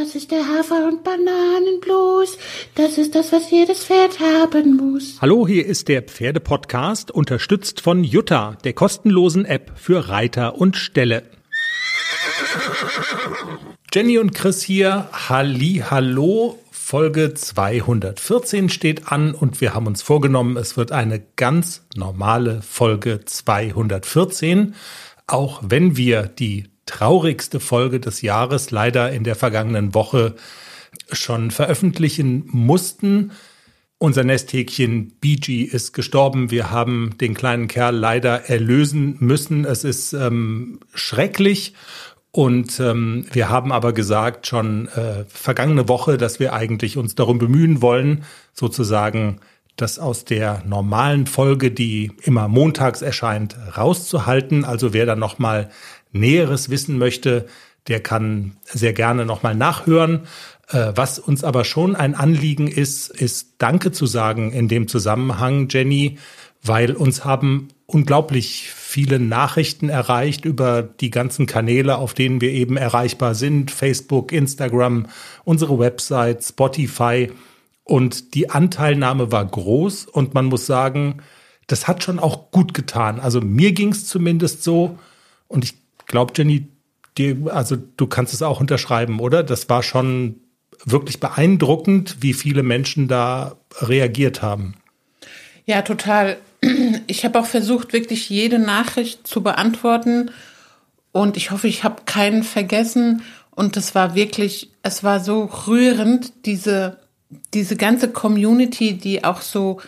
Das ist der Hafer- und Bananenblues. Das ist das, was jedes Pferd haben muss. Hallo, hier ist der Pferdepodcast, unterstützt von Jutta, der kostenlosen App für Reiter und Ställe. Jenny und Chris hier. Halli, hallo. Folge 214 steht an und wir haben uns vorgenommen, es wird eine ganz normale Folge 214, auch wenn wir die traurigste Folge des Jahres leider in der vergangenen Woche schon veröffentlichen mussten. Unser Nesthäkchen BG ist gestorben. Wir haben den kleinen Kerl leider erlösen müssen. Es ist ähm, schrecklich. Und ähm, wir haben aber gesagt schon äh, vergangene Woche, dass wir eigentlich uns darum bemühen wollen, sozusagen das aus der normalen Folge, die immer montags erscheint, rauszuhalten. Also wer da noch mal Näheres wissen möchte, der kann sehr gerne nochmal nachhören. Äh, was uns aber schon ein Anliegen ist, ist Danke zu sagen in dem Zusammenhang, Jenny, weil uns haben unglaublich viele Nachrichten erreicht über die ganzen Kanäle, auf denen wir eben erreichbar sind. Facebook, Instagram, unsere Website, Spotify. Und die Anteilnahme war groß und man muss sagen, das hat schon auch gut getan. Also mir ging es zumindest so und ich glaube, Jenny, die, also du kannst es auch unterschreiben, oder? Das war schon wirklich beeindruckend, wie viele Menschen da reagiert haben. Ja, total. Ich habe auch versucht, wirklich jede Nachricht zu beantworten. Und ich hoffe, ich habe keinen vergessen. Und es war wirklich, es war so rührend, diese, diese ganze Community, die auch so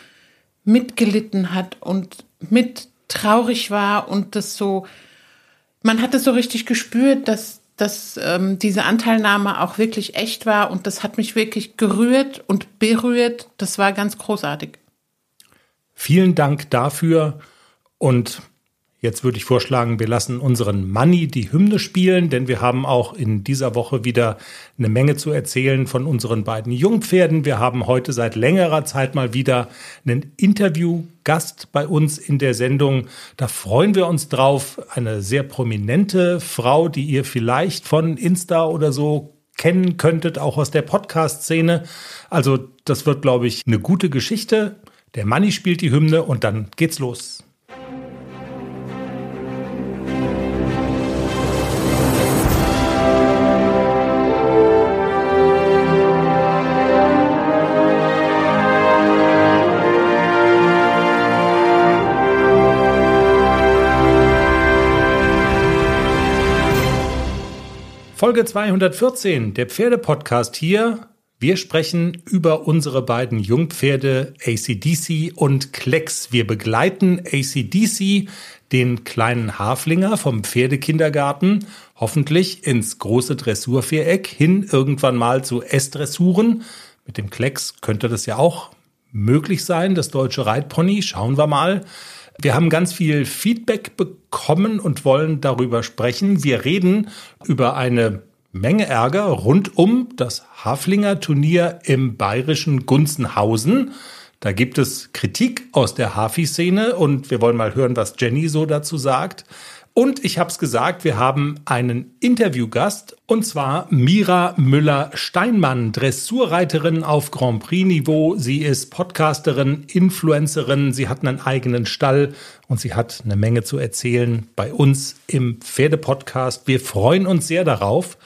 mitgelitten hat und mit traurig war und das so man hat es so richtig gespürt, dass, dass ähm, diese Anteilnahme auch wirklich echt war und das hat mich wirklich gerührt und berührt. Das war ganz großartig. Vielen Dank dafür und Jetzt würde ich vorschlagen, wir lassen unseren Money die Hymne spielen, denn wir haben auch in dieser Woche wieder eine Menge zu erzählen von unseren beiden Jungpferden. Wir haben heute seit längerer Zeit mal wieder einen Interviewgast bei uns in der Sendung. Da freuen wir uns drauf. Eine sehr prominente Frau, die ihr vielleicht von Insta oder so kennen könntet, auch aus der Podcast-Szene. Also das wird, glaube ich, eine gute Geschichte. Der Money spielt die Hymne und dann geht's los. Folge 214, der Pferdepodcast hier. Wir sprechen über unsere beiden Jungpferde ACDC und Klecks. Wir begleiten ACDC, den kleinen Haflinger vom Pferdekindergarten, hoffentlich ins große Dressurviereck hin irgendwann mal zu S-Dressuren. Mit dem Klecks könnte das ja auch möglich sein, das deutsche Reitpony. Schauen wir mal. Wir haben ganz viel Feedback bekommen und wollen darüber sprechen. Wir reden über eine Menge Ärger rund um das Haflinger Turnier im bayerischen Gunzenhausen. Da gibt es Kritik aus der Hafi-Szene und wir wollen mal hören, was Jenny so dazu sagt. Und ich habe es gesagt, wir haben einen Interviewgast und zwar Mira Müller-Steinmann, Dressurreiterin auf Grand Prix-Niveau. Sie ist Podcasterin, Influencerin, sie hat einen eigenen Stall und sie hat eine Menge zu erzählen bei uns im Pferdepodcast. Wir freuen uns sehr darauf.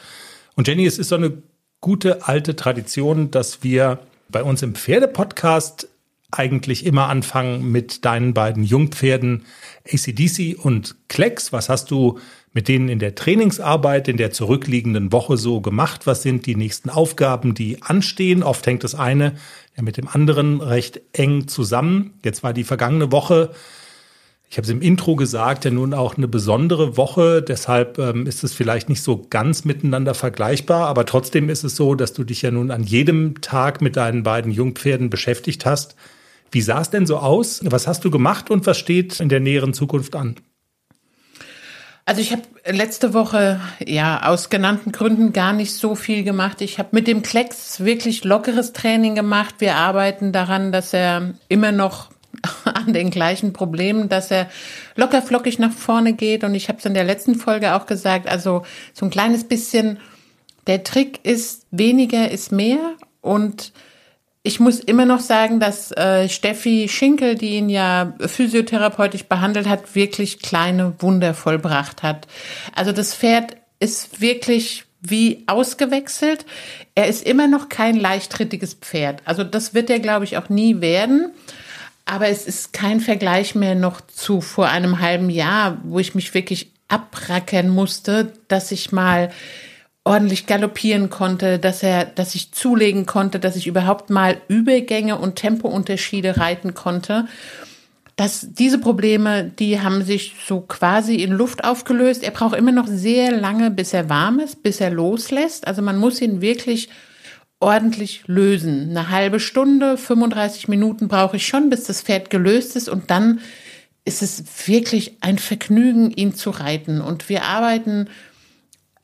Und Jenny, es ist so eine gute alte Tradition, dass wir bei uns im Pferdepodcast eigentlich immer anfangen mit deinen beiden Jungpferden ACDC und Klecks. Was hast du mit denen in der Trainingsarbeit in der zurückliegenden Woche so gemacht? Was sind die nächsten Aufgaben, die anstehen? Oft hängt das eine ja mit dem anderen recht eng zusammen. Jetzt war die vergangene Woche, ich habe es im Intro gesagt, ja nun auch eine besondere Woche. Deshalb ähm, ist es vielleicht nicht so ganz miteinander vergleichbar. Aber trotzdem ist es so, dass du dich ja nun an jedem Tag mit deinen beiden Jungpferden beschäftigt hast. Wie sah es denn so aus? Was hast du gemacht und was steht in der näheren Zukunft an? Also ich habe letzte Woche ja aus genannten Gründen gar nicht so viel gemacht. Ich habe mit dem Klecks wirklich lockeres Training gemacht. Wir arbeiten daran, dass er immer noch an den gleichen Problemen, dass er locker flockig nach vorne geht. Und ich habe es in der letzten Folge auch gesagt, also so ein kleines bisschen Der Trick ist, weniger ist mehr und ich muss immer noch sagen, dass äh, Steffi Schinkel, die ihn ja physiotherapeutisch behandelt hat, wirklich kleine Wunder vollbracht hat. Also das Pferd ist wirklich wie ausgewechselt. Er ist immer noch kein leichttrittiges Pferd. Also das wird er, glaube ich, auch nie werden. Aber es ist kein Vergleich mehr noch zu vor einem halben Jahr, wo ich mich wirklich abrackern musste, dass ich mal ordentlich galoppieren konnte, dass er, dass ich zulegen konnte, dass ich überhaupt mal Übergänge und Tempounterschiede reiten konnte. dass diese Probleme, die haben sich so quasi in Luft aufgelöst. Er braucht immer noch sehr lange, bis er warm ist, bis er loslässt. Also man muss ihn wirklich ordentlich lösen. Eine halbe Stunde, 35 Minuten brauche ich schon, bis das Pferd gelöst ist und dann ist es wirklich ein Vergnügen, ihn zu reiten. Und wir arbeiten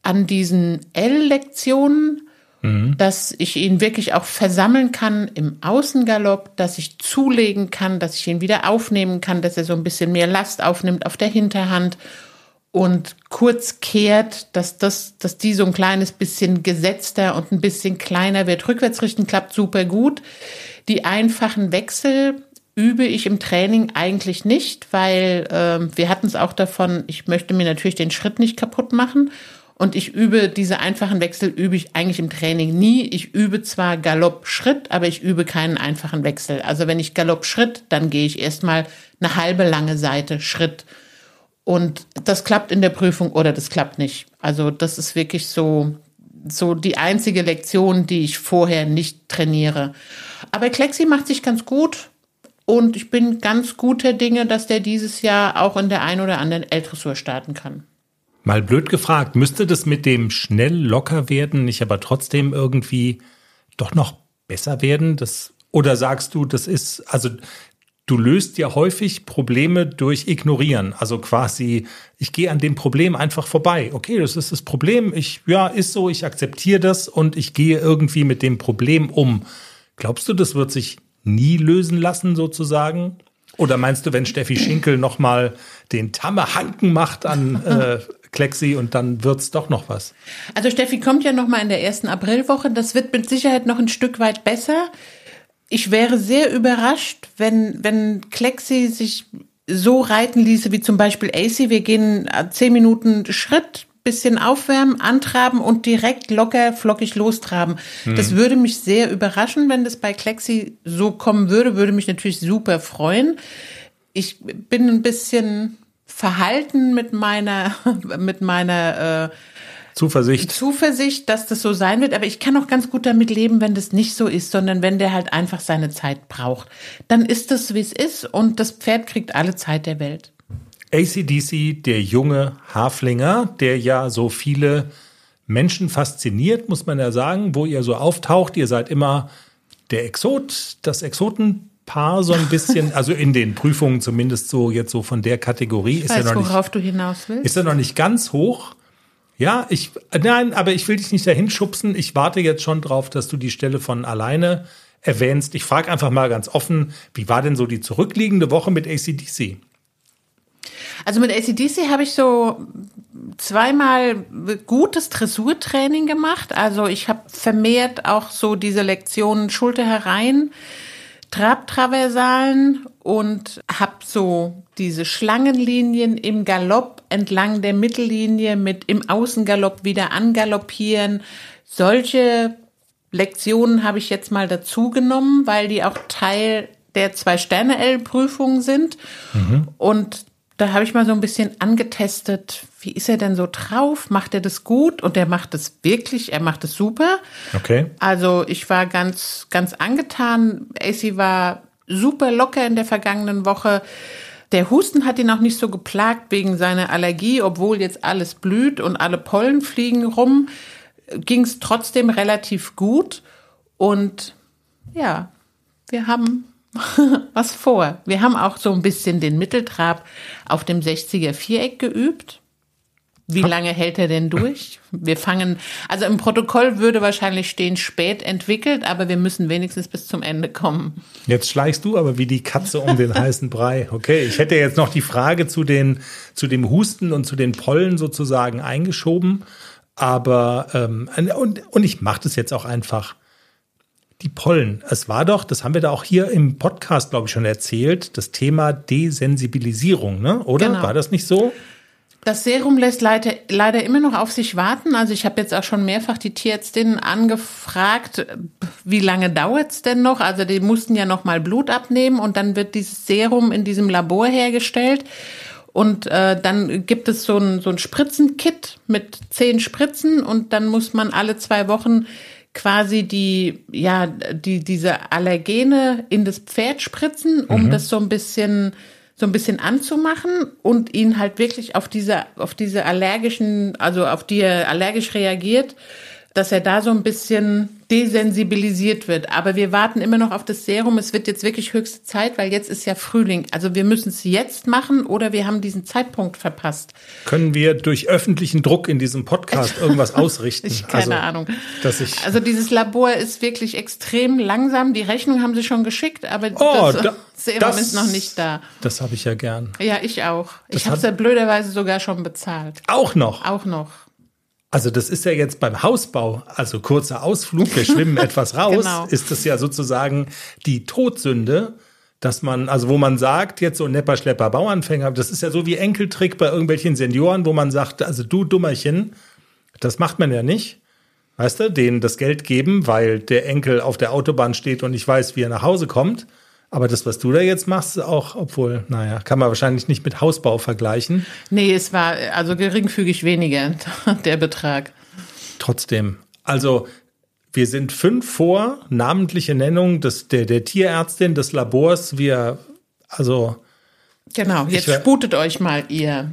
an diesen L-Lektionen, mhm. dass ich ihn wirklich auch versammeln kann im Außengalopp, dass ich zulegen kann, dass ich ihn wieder aufnehmen kann, dass er so ein bisschen mehr Last aufnimmt auf der Hinterhand und kurz kehrt, dass das, dass die so ein kleines bisschen gesetzter und ein bisschen kleiner wird. Rückwärts richten klappt super gut. Die einfachen Wechsel übe ich im Training eigentlich nicht, weil äh, wir hatten es auch davon, ich möchte mir natürlich den Schritt nicht kaputt machen. Und ich übe diese einfachen Wechsel, übe ich eigentlich im Training nie. Ich übe zwar Galopp-Schritt, aber ich übe keinen einfachen Wechsel. Also wenn ich Galopp-Schritt, dann gehe ich erstmal eine halbe lange Seite Schritt. Und das klappt in der Prüfung oder das klappt nicht. Also das ist wirklich so, so die einzige Lektion, die ich vorher nicht trainiere. Aber Klexi macht sich ganz gut. Und ich bin ganz guter Dinge, dass der dieses Jahr auch in der ein oder anderen L-Dressur starten kann. Mal blöd gefragt, müsste das mit dem schnell locker werden nicht aber trotzdem irgendwie doch noch besser werden? Das, oder sagst du, das ist, also du löst ja häufig Probleme durch Ignorieren. Also quasi, ich gehe an dem Problem einfach vorbei. Okay, das ist das Problem. Ich, ja, ist so, ich akzeptiere das und ich gehe irgendwie mit dem Problem um. Glaubst du, das wird sich nie lösen lassen, sozusagen? Oder meinst du, wenn Steffi Schinkel nochmal den Tamme Hanken macht an äh, Klexi und dann wird's doch noch was? Also Steffi kommt ja nochmal in der ersten Aprilwoche. Das wird mit Sicherheit noch ein Stück weit besser. Ich wäre sehr überrascht, wenn, wenn Klexi sich so reiten ließe wie zum Beispiel AC. Wir gehen zehn Minuten Schritt, bisschen aufwärmen, antraben und direkt locker flockig lostraben. Mhm. Das würde mich sehr überraschen, wenn das bei Klexi so kommen würde, würde mich natürlich super freuen. Ich bin ein bisschen verhalten mit meiner, mit meiner äh, Zuversicht. Zuversicht, dass das so sein wird. Aber ich kann auch ganz gut damit leben, wenn das nicht so ist, sondern wenn der halt einfach seine Zeit braucht. Dann ist das, wie es ist und das Pferd kriegt alle Zeit der Welt. ACDC, der junge Haflinger, der ja so viele Menschen fasziniert, muss man ja sagen, wo ihr so auftaucht. Ihr seid immer der Exot, das Exotenpaar so ein bisschen, also in den Prüfungen zumindest so jetzt so von der Kategorie. Ich ist weiß, ja noch worauf nicht, du hinaus willst. Ist ja noch nicht ganz hoch. Ja, ich, nein, aber ich will dich nicht dahin schubsen. Ich warte jetzt schon drauf, dass du die Stelle von alleine erwähnst. Ich frage einfach mal ganz offen, wie war denn so die zurückliegende Woche mit ACDC? Also mit ACDC habe ich so zweimal gutes Dressurtraining gemacht. Also ich habe vermehrt auch so diese Lektionen Schulter herein, Trabtraversalen und habe so diese Schlangenlinien im Galopp entlang der Mittellinie mit im Außengalopp wieder angaloppieren. Solche Lektionen habe ich jetzt mal dazu genommen, weil die auch Teil der Zwei-Sterne-L-Prüfung sind. Mhm. Und da habe ich mal so ein bisschen angetestet, wie ist er denn so drauf? Macht er das gut? Und er macht es wirklich, er macht es super. Okay. Also ich war ganz, ganz angetan. AC war super locker in der vergangenen Woche. Der Husten hat ihn auch nicht so geplagt wegen seiner Allergie, obwohl jetzt alles blüht und alle Pollen fliegen rum, ging es trotzdem relativ gut. Und ja, wir haben was vor. Wir haben auch so ein bisschen den Mitteltrab auf dem 60er Viereck geübt. Wie lange hält er denn durch? Wir fangen, also im Protokoll würde wahrscheinlich stehen, spät entwickelt, aber wir müssen wenigstens bis zum Ende kommen. Jetzt schleichst du aber wie die Katze um den heißen Brei. Okay, ich hätte jetzt noch die Frage zu den, zu dem Husten und zu den Pollen sozusagen eingeschoben. Aber ähm, und, und ich mache das jetzt auch einfach. Die Pollen. Es war doch, das haben wir da auch hier im Podcast, glaube ich, schon erzählt, das Thema Desensibilisierung, ne? Oder? Genau. War das nicht so? Das Serum lässt leider, leider immer noch auf sich warten. Also ich habe jetzt auch schon mehrfach die Tierärztin angefragt, wie lange dauert's denn noch? Also die mussten ja noch mal Blut abnehmen und dann wird dieses Serum in diesem Labor hergestellt. Und äh, dann gibt es so ein, so ein Spritzenkit mit zehn Spritzen und dann muss man alle zwei Wochen quasi die, ja, die, diese Allergene in das Pferd spritzen, um das so ein bisschen, so ein bisschen anzumachen und ihn halt wirklich auf diese, auf diese allergischen, also auf die er allergisch reagiert, dass er da so ein bisschen desensibilisiert wird. Aber wir warten immer noch auf das Serum. Es wird jetzt wirklich höchste Zeit, weil jetzt ist ja Frühling. Also wir müssen es jetzt machen oder wir haben diesen Zeitpunkt verpasst. Können wir durch öffentlichen Druck in diesem Podcast irgendwas ausrichten? Ich keine Ahnung. Dass ich Also dieses Labor ist wirklich extrem langsam. Die Rechnung haben sie schon geschickt, aber Oh, das da- Serum das- ist noch nicht da. das habe ich ja gern. Ja, ich auch. Das ich habe es ja blöderweise sogar schon bezahlt. Auch noch. Auch noch. Also das ist ja jetzt beim Hausbau, also kurzer Ausflug, wir schwimmen etwas raus, Genau. ist das ja sozusagen die Todsünde, dass man, also wo man sagt, jetzt so Nepper, Schlepper, Bauernfänger, das ist ja so wie Enkeltrick bei irgendwelchen Senioren, wo man sagt, also du Dummerchen, das macht man ja nicht. Weißt du, denen das Geld geben, weil der Enkel auf der Autobahn steht und ich weiß, wie er nach Hause kommt. Aber das, was du da jetzt machst, ist auch, obwohl, naja, kann man wahrscheinlich nicht mit Hausbau vergleichen. Nee, es war also geringfügig weniger, der Betrag. Trotzdem, also wir sind fünf vor, namentliche Nennung des, der, der Tierärztin, des Labors. Wir, also Genau, jetzt wär- sputet euch mal ihr.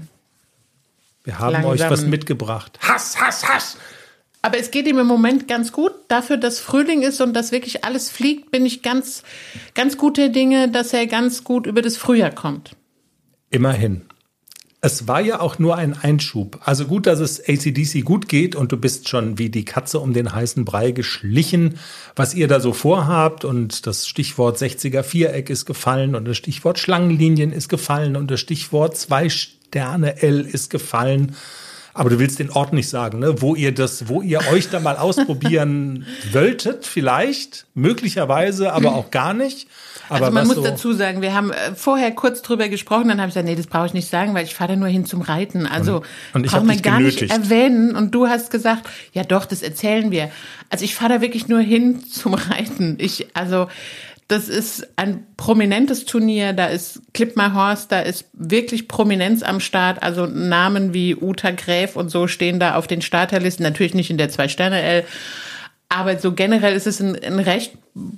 wir haben euch was mitgebracht. Hass, Hass, Hass. Aber es geht ihm im Moment ganz gut. Dafür, dass Frühling ist und dass wirklich alles fliegt, bin ich ganz, ganz guter Dinge, dass er ganz gut über das Frühjahr kommt. Immerhin. Es war ja auch nur ein Einschub. Also gut, dass es ACDC gut geht und du bist schon wie die Katze um den heißen Brei geschlichen, was ihr da so vorhabt. Und das Stichwort 60er Viereck ist gefallen und das Stichwort Schlangenlinien ist gefallen und das Stichwort zwei Sterne L ist gefallen. Aber du willst den Ort nicht sagen, ne? wo ihr das, wo ihr euch da mal ausprobieren wolltet, vielleicht, möglicherweise, aber auch gar nicht. Aber also man muss so, dazu sagen, wir haben äh, vorher kurz drüber gesprochen, dann habe ich gesagt, nee, das brauche ich nicht sagen, weil ich fahre da nur hin zum Reiten. Also und ich braucht man gar nicht genötigt. erwähnen. Und du hast gesagt, ja doch, das erzählen wir. Also ich fahre da wirklich nur hin zum Reiten. Ich, also das ist ein prominentes Turnier, da ist Klippmar Horst, da ist wirklich Prominenz am Start, also Namen wie Uta Gräf und so stehen da auf den Starterlisten, natürlich nicht in der Zwei-Sterne-L, aber so generell ist es ein, ein recht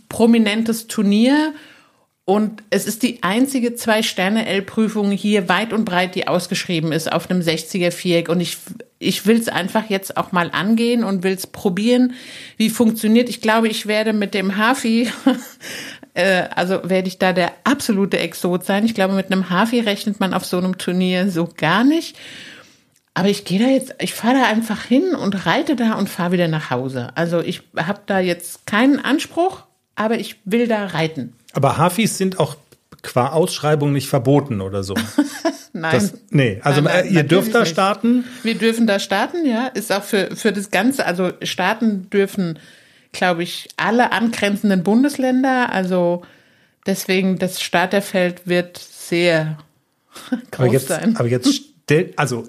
prominentes Turnier und es ist die einzige Zwei-Sterne-L-Prüfung hier weit und breit, die ausgeschrieben ist auf einem 60er-Viereck. Und ich, ich will es einfach jetzt auch mal angehen und will es probieren, wie funktioniert. Ich glaube, ich werde mit dem Hafi, äh, also werde ich da der absolute Exot sein. Ich glaube, mit einem Hafi rechnet man auf so einem Turnier so gar nicht. Aber ich gehe da jetzt, ich fahre da einfach hin und reite da und fahre wieder nach Hause. Also ich habe da jetzt keinen Anspruch, aber ich will da reiten. Aber Hafis sind auch qua Ausschreibung nicht verboten oder so. Nein. Das, nee, also Nein, nein, äh, ihr dürft da nicht. starten. Wir dürfen da starten, ja. Ist auch für, für das Ganze, also starten dürfen, glaube ich, alle angrenzenden Bundesländer. Also deswegen, das Starterfeld wird sehr Aber groß jetzt, sein. aber jetzt stell, also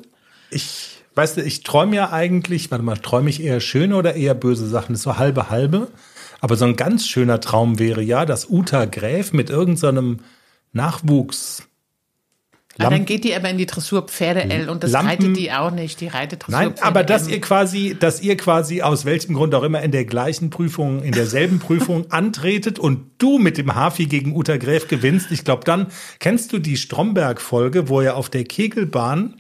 ich, weißt du, ich träume ja eigentlich, warte mal, träume ich eher schöne oder eher böse Sachen? Das ist so halbe halbe. Aber so ein ganz schöner Traum wäre ja, dass Uta Gräf mit irgendeinem Nachwuchs Ah, dann geht die aber in die Dressur Pferde L und das Lampen- reitet die auch nicht. Die reitet Dressur Nein, aber dass ihr quasi, dass ihr quasi aus welchem Grund auch immer in der gleichen Prüfung, in derselben Prüfung antretet und du mit dem Hafi gegen Uta Gräf gewinnst. Ich glaube, dann kennst du die Stromberg-Folge, wo er auf der Kegelbahn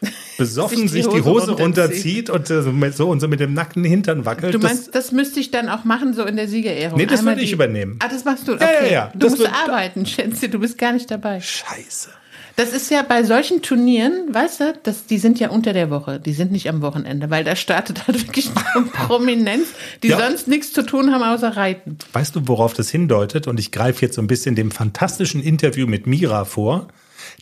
besoffen Sich sich die die Hose Hose runterzieht und äh, so mit- so und so mit dem nackten Hintern wackelt. Du Das- meinst, das müsste ich dann auch machen, so in der Siegerehrung? Nee, das Einmal würde ich die- übernehmen. Ah, das machst du? ja, Okay. ja. Du Das musst wird- arbeiten, Schätze, du bist gar nicht dabei. Scheiße. Das ist ja bei solchen Turnieren, weißt du, das, die sind ja unter der Woche, die sind nicht am Wochenende, weil da startet halt wirklich eine Prominenz, die Ja. sonst nichts zu tun haben außer reiten. Weißt du, worauf das hindeutet? Und ich greife jetzt so ein bisschen dem fantastischen Interview mit Mira vor.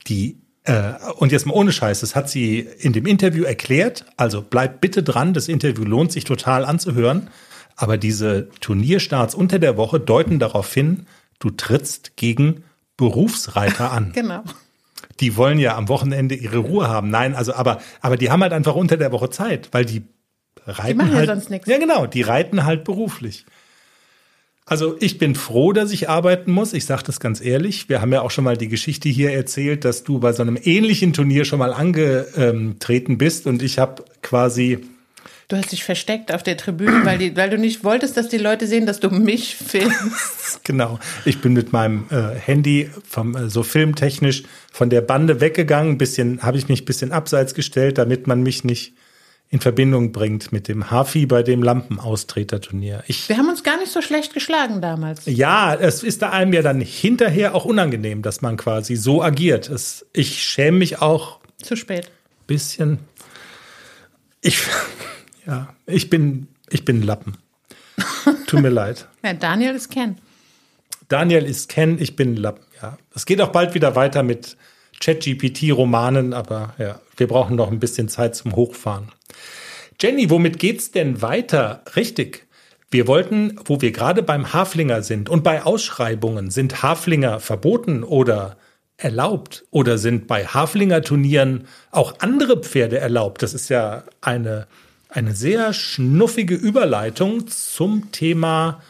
Die Äh, und jetzt mal ohne Scheiß, das hat sie in dem Interview erklärt. Also bleibt bitte dran, das Interview lohnt sich total anzuhören. Aber diese Turnierstarts unter der Woche deuten darauf hin, du trittst gegen Berufsreiter an. genau. Die wollen ja am Wochenende ihre Ruhe haben. Nein, also aber, aber die haben halt einfach unter der Woche Zeit, weil die reiten Die machen ja halt. sonst nichts. Ja, genau, die reiten halt beruflich. Also ich bin froh, dass ich arbeiten muss. Ich sage das ganz ehrlich. Wir haben ja auch schon mal die Geschichte hier erzählt, dass du bei so einem ähnlichen Turnier schon mal angetreten bist und ich habe quasi Du hast dich versteckt auf der Tribüne, weil, die, weil du nicht wolltest, dass die Leute sehen, dass du mich filmst. Genau. Ich bin mit meinem äh, Handy vom äh, so filmtechnisch von der Bande weggegangen. Ein bisschen habe ich mich ein bisschen abseits gestellt, damit man mich nicht in Verbindung bringt mit dem Hafi bei dem Lampenaustreterturnier. Ich Wir haben uns gar nicht so schlecht geschlagen damals. ja, es ist da einem ja dann hinterher auch unangenehm, dass man quasi so agiert. Es, ich schäme mich auch Zu spät. ein bisschen. Ich ja, ich bin ich bin ein Lappen. Tut mir leid. Ja, Daniel ist Ken. Daniel ist Ken, ich bin Lappen. Ja, es geht auch bald wieder weiter mit ChatGPT-Romanen, aber ja, wir brauchen noch ein bisschen Zeit zum Hochfahren. Jenny, womit geht's denn weiter? Richtig. Wir wollten, wo wir gerade beim Haflinger sind und bei Ausschreibungen, sind Haflinger verboten oder erlaubt? Oder sind bei Haflinger-Turnieren auch andere Pferde erlaubt? Das ist ja eine, eine sehr schnuffige Überleitung zum Thema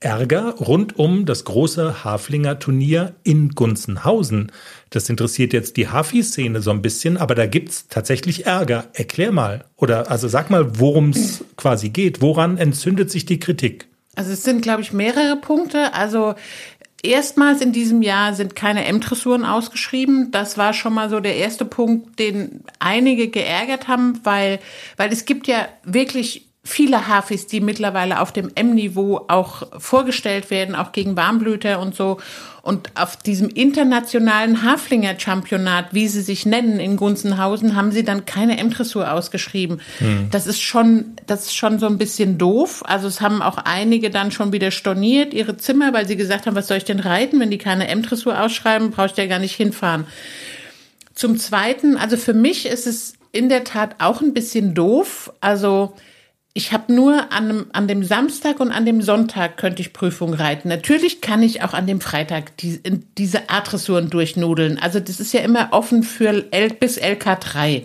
Ärger rund um das große Haflinger Turnier in Gunzenhausen. Das interessiert jetzt die Hafi-Szene so ein bisschen, aber da gibt's tatsächlich Ärger. Erklär mal. Oder also sag mal, worum es quasi geht. Woran entzündet sich die Kritik? Also es sind, glaube ich, mehrere Punkte. Also erstmals in diesem Jahr sind keine M-Dressuren ausgeschrieben. Das war schon mal so der erste Punkt, den einige geärgert haben, weil, weil es gibt ja wirklich viele Hafis, die mittlerweile auf dem M-Niveau auch vorgestellt werden, auch gegen Warmblüter und so. Und auf diesem internationalen Haflinger-Championat, wie sie sich nennen, in Gunzenhausen, haben sie dann keine M-Dressur ausgeschrieben. Das ist schon, das ist schon so ein bisschen doof. Also es haben auch einige dann schon wieder storniert, ihre Zimmer, weil sie gesagt haben, was soll ich denn reiten? Wenn die keine M-Dressur ausschreiben, brauche ich ja gar nicht hinfahren. Zum Zweiten, also für mich ist es in der Tat auch ein bisschen doof. Also ich habe nur an dem, an dem Samstag und an dem Sonntag könnte ich Prüfung reiten. Natürlich kann ich auch an dem Freitag die, diese A-Dressuren durchnudeln. Also das ist ja immer offen für L bis LK3,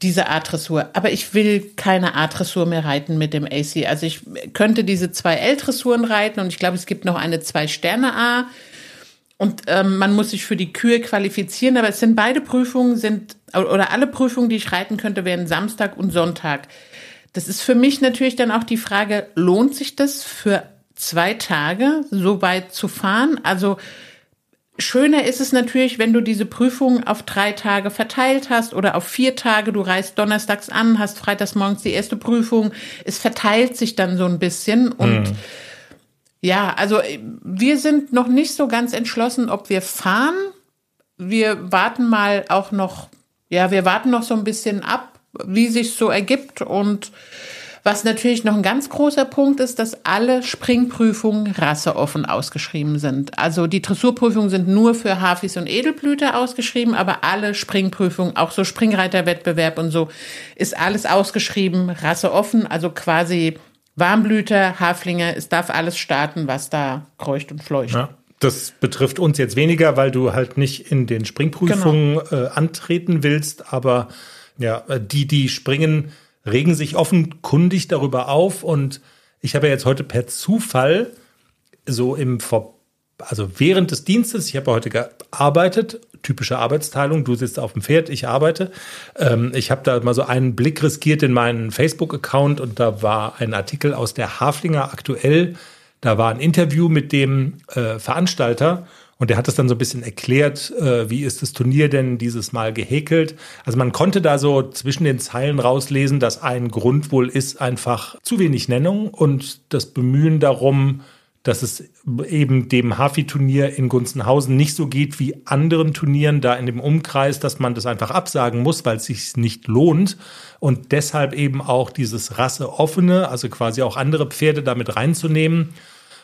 diese A-Dressur. Aber ich will keine A-Dressur mehr reiten mit dem AC. Also ich könnte diese zwei L-Dressuren reiten und ich glaube, es gibt noch eine Zwei-Sterne-A. Und ähm, man muss sich für die Kühe qualifizieren, aber es sind beide Prüfungen sind oder alle Prüfungen, die ich reiten könnte, wären Samstag und Sonntag. Das ist für mich natürlich dann auch die Frage, lohnt sich das für zwei Tage so weit zu fahren? Also schöner ist es natürlich, wenn du diese Prüfung auf drei Tage verteilt hast oder auf vier Tage. Du reist donnerstags an, hast freitags morgens die erste Prüfung. Es verteilt sich dann so ein bisschen und Mhm. ja, also wir sind noch nicht so ganz entschlossen, ob wir fahren. Wir warten mal auch noch, ja, wir warten noch so ein bisschen ab, wie sich so ergibt und was natürlich noch ein ganz großer Punkt ist, dass alle Springprüfungen rasseoffen ausgeschrieben sind. Also die Dressurprüfungen sind nur für Hafis und Edelblüter ausgeschrieben, aber alle Springprüfungen, auch so Springreiterwettbewerb und so, ist alles ausgeschrieben, rasseoffen, also quasi Warmblüter, Haflinge, es darf alles starten, was da kreucht und fleucht. Ja, das betrifft uns jetzt weniger, weil du halt nicht in den Springprüfungen äh, antreten willst, aber ja, äh, die, die springen, regen sich offenkundig darüber auf und ich habe ja jetzt heute per Zufall so im Vor also während des Dienstes, ich habe heute gearbeitet, typische Arbeitsteilung, du sitzt auf dem Pferd, ich arbeite. Ähm, ich habe da mal so einen Blick riskiert in meinen Facebook-Account und da war ein Artikel aus der Haflinger aktuell. Da war ein Interview mit dem äh, Veranstalter und der hat es dann so ein bisschen erklärt, äh, wie ist das Turnier denn dieses Mal gehäkelt. Also man konnte da so zwischen den Zeilen rauslesen, dass ein Grund wohl ist einfach zu wenig Nennung und das Bemühen darum, dass es eben dem Hafi-Turnier in Gunzenhausen nicht so geht wie anderen Turnieren da in dem Umkreis, dass man das einfach absagen muss, weil es sich nicht lohnt und deshalb eben auch dieses Rasseoffene, also quasi auch andere Pferde damit reinzunehmen.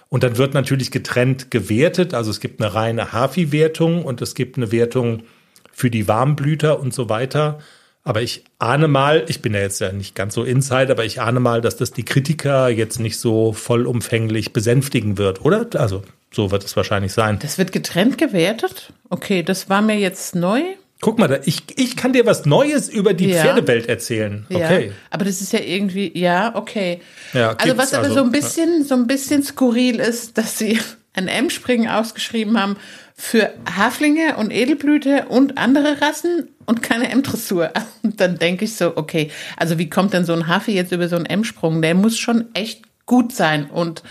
Und dann wird natürlich getrennt gewertet, also es gibt eine reine Hafi-Wertung und es gibt eine Wertung für die Warmblüter und so weiter. Aber ich ahne mal, ich bin ja jetzt ja nicht ganz so inside, aber ich ahne mal, dass das die Kritiker jetzt nicht so vollumfänglich besänftigen wird, oder? Also so wird es wahrscheinlich sein. Das wird getrennt gewertet? Okay, das war mir jetzt neu. Guck mal, ich, ich kann dir was Neues über die Ja. Pferdewelt erzählen. Okay. Ja, aber das ist ja irgendwie, ja, okay. Ja, also was aber also, so ein bisschen, so ein bisschen skurril ist, dass sie ein M-Springen ausgeschrieben haben für Haflinge und Edelblüte und andere Rassen und keine M-Dressur. Und dann denke ich so, okay, also wie kommt denn so ein Hafi jetzt über so einen M-Sprung? Der muss schon echt gut sein und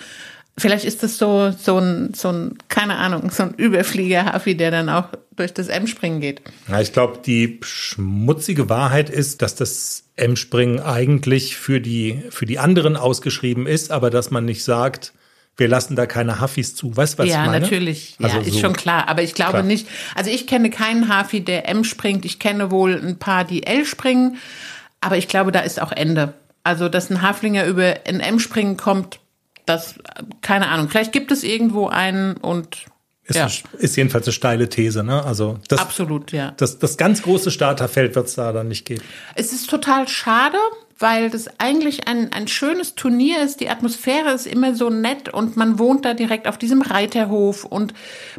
Vielleicht ist das so, so ein, so ein, keine Ahnung, so ein Überflieger-Hafi, der dann auch durch das M-Springen geht. Ja, ich glaube, die schmutzige Wahrheit ist, dass das M-Springen eigentlich für die, für die anderen ausgeschrieben ist, aber dass man nicht sagt, wir lassen da keine Hafis zu. Weißt du, was ja, ich meine? natürlich. Ja, Also ist so. schon klar. Aber ich glaube Klar. nicht. Also ich kenne keinen Hafi, der M springt. Ich kenne wohl ein paar, die L springen. Aber ich glaube, da ist auch Ende. Also, dass ein Haflinger über ein M springen kommt, das, keine Ahnung. Vielleicht gibt es irgendwo einen und Ist, ja, ist jedenfalls eine steile These, ne? Also das, absolut, ja. das, das ganz große Starterfeld wird es da dann nicht geben. Es ist total schade, weil das eigentlich ein, ein schönes Turnier ist. Die Atmosphäre ist immer so nett und man wohnt da direkt auf diesem Reiterhof und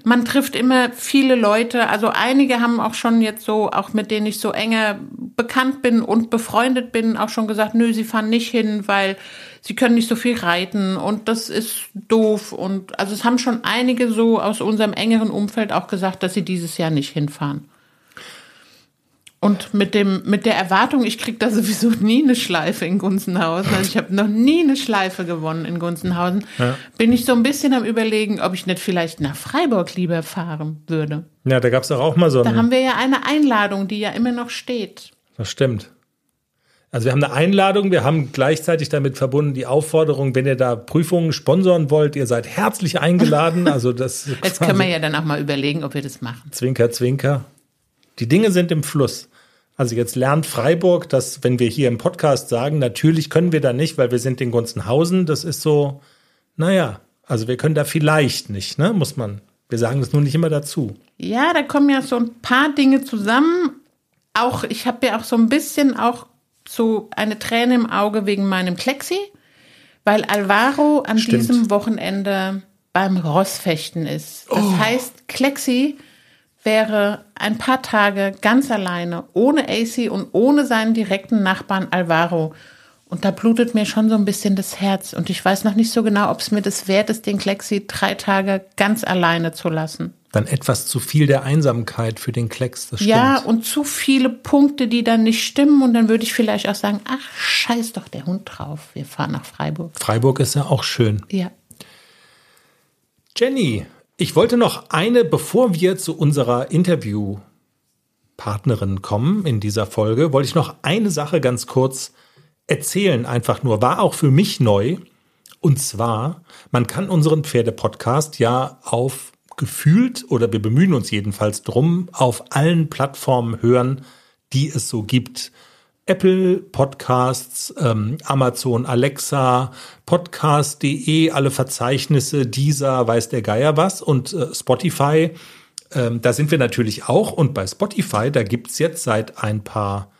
man trifft immer viele Leute. Also einige haben auch schon jetzt so, auch mit denen ich so enger bekannt bin und befreundet bin, auch schon gesagt, nö, sie fahren nicht hin, weil sie können nicht so viel reiten und das ist doof. Und also es haben schon einige so aus unserem engeren Umfeld auch gesagt, dass sie dieses Jahr nicht hinfahren. Und mit dem mit der Erwartung, ich krieg da sowieso nie eine Schleife in Gunzenhausen, also ich habe noch nie eine Schleife gewonnen in Gunzenhausen, bin ich so ein bisschen am überlegen, ob ich nicht vielleicht nach Freiburg lieber fahren würde. Ja, da gab es doch auch mal so Da einen. haben wir ja eine Einladung, die ja immer noch steht. Das stimmt. Also wir haben eine Einladung, wir haben gleichzeitig damit verbunden die Aufforderung, wenn ihr da Prüfungen sponsoren wollt, ihr seid herzlich eingeladen. Also das Jetzt können wir ja dann auch mal überlegen, ob wir das machen. Zwinker, Zwinker. Die Dinge sind im Fluss. Also jetzt lernt Freiburg, dass wenn wir hier im Podcast sagen, natürlich können wir da nicht, weil wir sind in Gunzenhausen, das ist so, naja, also wir können da vielleicht nicht, ne, muss man. Wir sagen das nur nicht immer dazu. Ja, da kommen ja so ein paar Dinge zusammen. Auch ich habe ja auch so ein bisschen auch so eine Träne im Auge wegen meinem Klexi, weil Alvaro an Stimmt. diesem Wochenende beim Rossfechten ist. Das heißt, Klexi wäre ein paar Tage ganz alleine, ohne AC und ohne seinen direkten Nachbarn Alvaro. Und da blutet mir schon so ein bisschen das Herz. Und ich weiß noch nicht so genau, ob es mir das wert ist, den Klexi drei Tage ganz alleine zu lassen. Dann etwas zu viel der Einsamkeit für den Klecks, das stimmt. Ja, und zu viele Punkte, die dann nicht stimmen. Und dann würde ich vielleicht auch sagen, ach, scheiß doch der Hund drauf. Wir fahren nach Freiburg. Freiburg ist ja auch schön. Ja. Jenny, ich wollte noch eine, bevor wir zu unserer Interviewpartnerin kommen in dieser Folge, wollte ich noch eine Sache ganz kurz erzählen, einfach nur, war auch für mich neu. Und zwar, man kann unseren Pferdepodcast ja auf gefühlt, oder wir bemühen uns jedenfalls drum, auf allen Plattformen hören, die es so gibt. Apple Podcasts, ähm, Amazon Alexa, Podcast.de, alle Verzeichnisse, dieser, weiß der Geier was und äh, Spotify, ähm, da sind wir natürlich auch. Und bei Spotify, da gibt's jetzt seit ein paar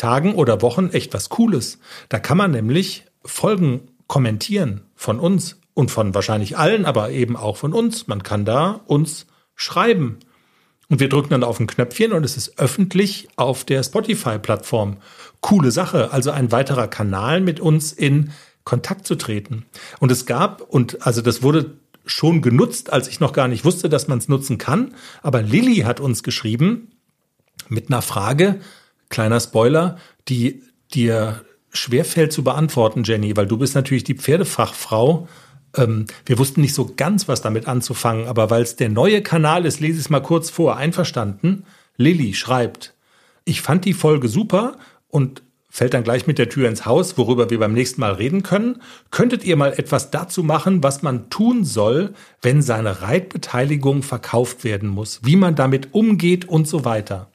Tagen oder Wochen echt was Cooles. Da kann man nämlich Folgen kommentieren von uns und von wahrscheinlich allen, aber eben auch von uns. Man kann da uns schreiben. Und wir drücken dann auf ein Knöpfchen und es ist öffentlich auf der Spotify-Plattform. Coole Sache. Also ein weiterer Kanal mit uns in Kontakt zu treten. Und es gab, und also das wurde schon genutzt, als ich noch gar nicht wusste, dass man es nutzen kann. Aber Lilly hat uns geschrieben mit einer Frage, kleiner Spoiler, die dir schwerfällt zu beantworten, Jenny, weil du bist natürlich die Pferdefachfrau. Ähm, wir wussten nicht so ganz, was damit anzufangen, aber weil es der neue Kanal ist, lese ich es mal kurz vor. Einverstanden? Lilly schreibt, ich fand die Folge super und fällt dann gleich mit der Tür ins Haus, worüber wir beim nächsten Mal reden können. Könntet ihr mal etwas dazu machen, was man tun soll, wenn seine Reitbeteiligung verkauft werden muss, wie man damit umgeht und so weiter?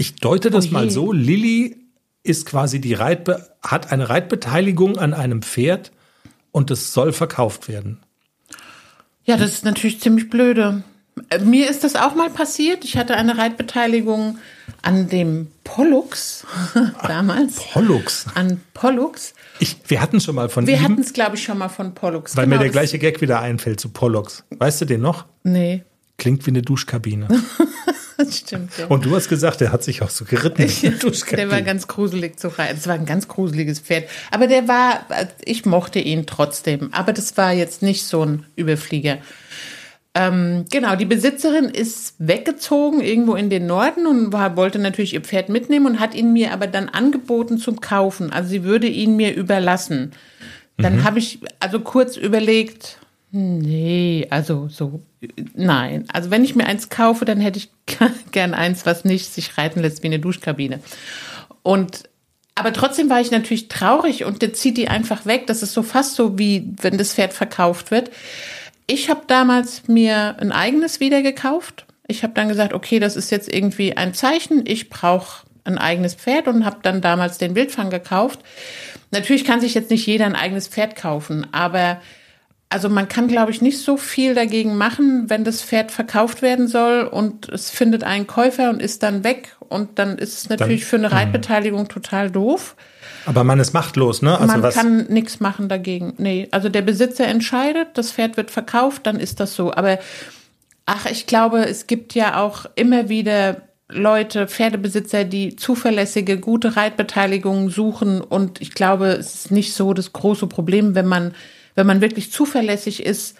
Ich deute das Oh mal so. Lilly ist quasi die Reitbe hat eine Reitbeteiligung an einem Pferd und es soll verkauft werden. Ja, das ist natürlich ziemlich blöde. Äh, Mir ist das auch mal passiert. Ich hatte eine Reitbeteiligung an dem Pollux damals. Pollux. An Pollux. Ich, wir hatten schon mal von Wir hatten es, glaube ich, schon mal von Pollux. weil mir Genau, der das- gleiche Gag wieder einfällt zu Pollux. Weißt du den noch? Nee, Klingt wie eine Duschkabine. das stimmt. Ja. Und du hast gesagt, der hat sich auch so geritten. Der war ganz gruselig zu reiten. Es war ein ganz gruseliges Pferd. Aber der war, ich mochte ihn trotzdem. Aber das war jetzt nicht so ein Überflieger. Ähm, genau, die Besitzerin ist weggezogen irgendwo in den Norden und war, wollte natürlich ihr Pferd mitnehmen und hat ihn mir aber dann angeboten zum Kaufen. Also sie würde ihn mir überlassen. Dann habe ich also kurz überlegt, nee, also so, nein. Also wenn ich mir eins kaufe, dann hätte ich gern eins, was nicht sich reiten lässt wie eine Duschkabine. Und aber trotzdem war ich natürlich traurig und der zieht die einfach weg. Das ist so fast so wie wenn das Pferd verkauft wird. Ich habe damals mir ein eigenes wieder gekauft. Ich habe dann gesagt, okay, das ist jetzt irgendwie ein Zeichen. Ich brauche ein eigenes Pferd und habe dann damals den Wildfang gekauft. Natürlich kann sich jetzt nicht jeder ein eigenes Pferd kaufen, aber also man kann, glaube ich, nicht so viel dagegen machen, wenn das Pferd verkauft werden soll und es findet einen Käufer und ist dann weg. Und dann ist es natürlich für eine Reitbeteiligung total doof. Aber man ist machtlos, ne? Also man was, kann nichts machen dagegen. Nee, also der Besitzer entscheidet, das Pferd wird verkauft, dann ist das so. Aber ach, ich glaube, es gibt ja auch immer wieder Leute, Pferdebesitzer, die zuverlässige, gute Reitbeteiligungen suchen. Und ich glaube, es ist nicht so das große Problem, wenn man, wenn man wirklich zuverlässig ist,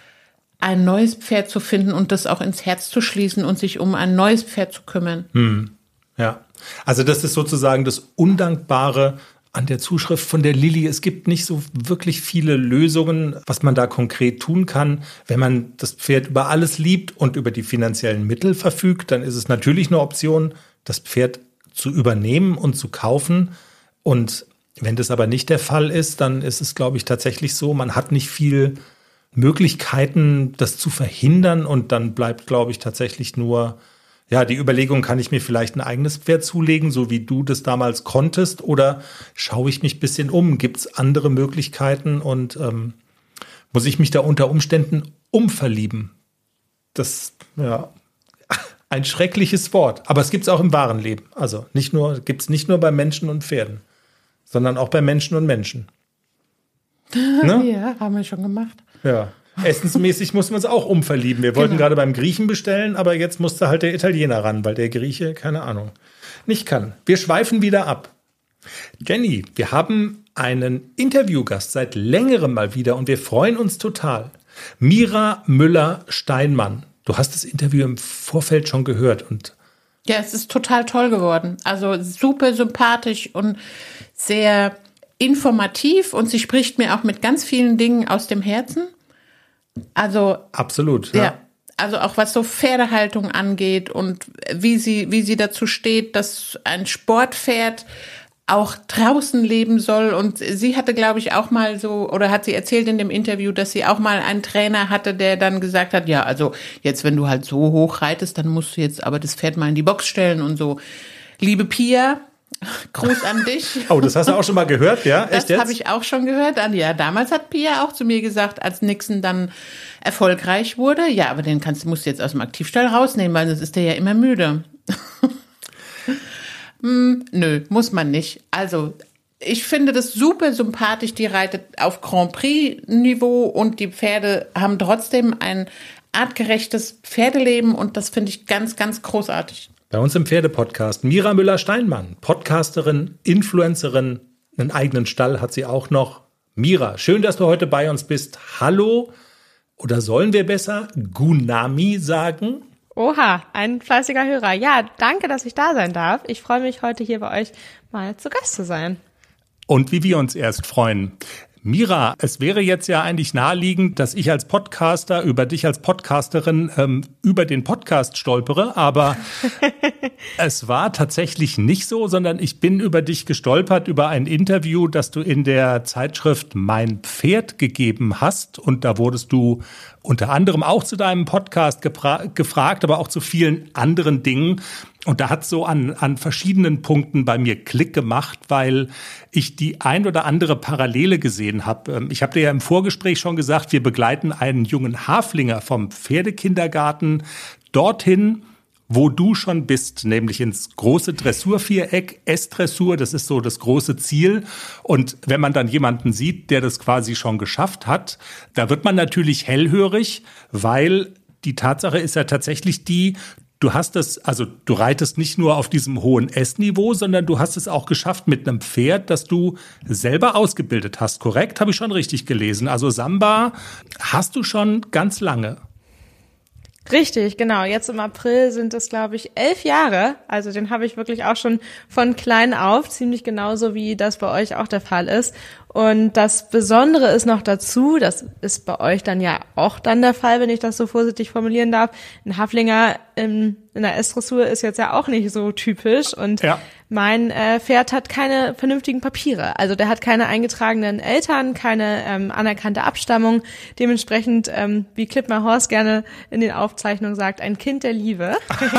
ein neues Pferd zu finden und das auch ins Herz zu schließen und sich um ein neues Pferd zu kümmern. Ja. Also das ist sozusagen das Undankbare an der Zuschrift von der Lilly. Es gibt nicht so wirklich viele Lösungen, was man da konkret tun kann. Wenn man das Pferd über alles liebt und über die finanziellen Mittel verfügt, dann ist es natürlich eine Option, das Pferd zu übernehmen und zu kaufen. Und wenn das aber nicht der Fall ist, dann ist es, glaube ich, tatsächlich so, man hat nicht viel Möglichkeiten, das zu verhindern und dann bleibt, glaube ich, tatsächlich nur ja, die Überlegung, kann ich mir vielleicht ein eigenes Pferd zulegen, so wie du das damals konntest, oder schaue ich mich ein bisschen um? Gibt es andere Möglichkeiten und ähm, muss ich mich da unter Umständen umverlieben? Das, ja, ein schreckliches Wort. Aber es gibt es auch im wahren Leben. Also nicht nur, gibt es nicht nur bei Menschen und Pferden, sondern auch bei Menschen und Menschen. Ne? Ja, haben wir schon gemacht. Ja. Essensmäßig muss man es auch umverlieben. Wir wollten Genau. gerade beim Griechen bestellen, aber jetzt musste halt der Italiener ran, weil der Grieche, keine Ahnung, nicht kann. Wir schweifen wieder ab. Jenny, wir haben einen Interviewgast seit längerem mal wieder und wir freuen uns total. Mira Müller-Steinmann. Du hast das Interview im Vorfeld schon gehört und Ja, es ist total toll geworden. Also super sympathisch und sehr informativ und sie spricht mir auch mit ganz vielen Dingen aus dem Herzen. Also absolut. ja. Also auch was so Pferdehaltung angeht und wie sie, wie sie dazu steht, dass ein Sportpferd auch draußen leben soll. Und sie hatte, glaube ich, auch mal so, oder hat sie erzählt in dem Interview, dass sie auch mal einen Trainer hatte, der dann gesagt hat, ja, also jetzt, wenn du halt so hoch reitest, dann musst du jetzt aber das Pferd mal in die Box stellen und so. Liebe Pia, Gruß an dich. Oh, das hast du auch schon mal gehört, ja? Das habe ich auch schon gehört. Ja, damals hat Pia auch zu mir gesagt, als Nixon dann erfolgreich wurde, ja, aber den kannst, musst du jetzt aus dem Aktivstall rausnehmen, weil sonst ist der ja immer müde. hm, nö, muss man nicht. Also, ich finde das super sympathisch. Die reitet auf Grand Prix-Niveau und die Pferde haben trotzdem ein artgerechtes Pferdeleben und das finde ich ganz, ganz großartig. Bei uns im Pferdepodcast Mira Müller-Steinmann, Podcasterin, Influencerin, einen eigenen Stall hat sie auch noch. Mira, schön, dass du heute bei uns bist. Hallo oder sollen wir besser Gunami sagen? Oha, ein fleißiger Hörer. Ja, danke, dass ich da sein darf. Ich freue mich, heute hier bei euch mal zu Gast zu sein. Und wie wir uns erst freuen. Mira, es wäre jetzt ja eigentlich naheliegend, dass ich als Podcaster über dich als Podcasterin ähm, über den Podcast stolpere, aber es war tatsächlich nicht so, sondern ich bin über dich gestolpert, über ein Interview, das du in der Zeitschrift Mein Pferd gegeben hast. Und da wurdest du unter anderem auch zu deinem Podcast gefragt, aber auch zu vielen anderen Dingen. Und da hat so an, an verschiedenen Punkten bei mir Klick gemacht, weil ich die ein oder andere Parallele gesehen habe. Ich habe dir ja im Vorgespräch schon gesagt, wir begleiten einen jungen Haflinger vom Pferdekindergarten dorthin, wo du schon bist, nämlich ins große Dressurviereck, S-Dressur, das ist so das große Ziel. Und wenn man dann jemanden sieht, der das quasi schon geschafft hat, da wird man natürlich hellhörig, weil die Tatsache ist ja tatsächlich die, du hast es, also du reitest nicht nur auf diesem hohen S-Niveau, sondern du hast es auch geschafft mit einem Pferd, das du selber ausgebildet hast, korrekt? Habe ich schon richtig gelesen. Also Samba hast du schon ganz lange. Richtig, genau. Jetzt im April sind es, glaube ich, elf Jahre. Also den habe ich wirklich auch schon von klein auf, ziemlich genauso wie das bei euch auch der Fall ist. Und das Besondere ist noch dazu, das ist bei euch dann ja auch dann der Fall, wenn ich das so vorsichtig formulieren darf. Ein Haflinger in, in der S-Dressur ist jetzt ja auch nicht so typisch und ja. Mein äh, Pferd hat keine vernünftigen Papiere. Also der hat keine eingetragenen Eltern, keine ähm, anerkannte Abstammung. Dementsprechend, ähm, wie Clipmer Horst gerne in den Aufzeichnungen sagt, ein Kind der Liebe,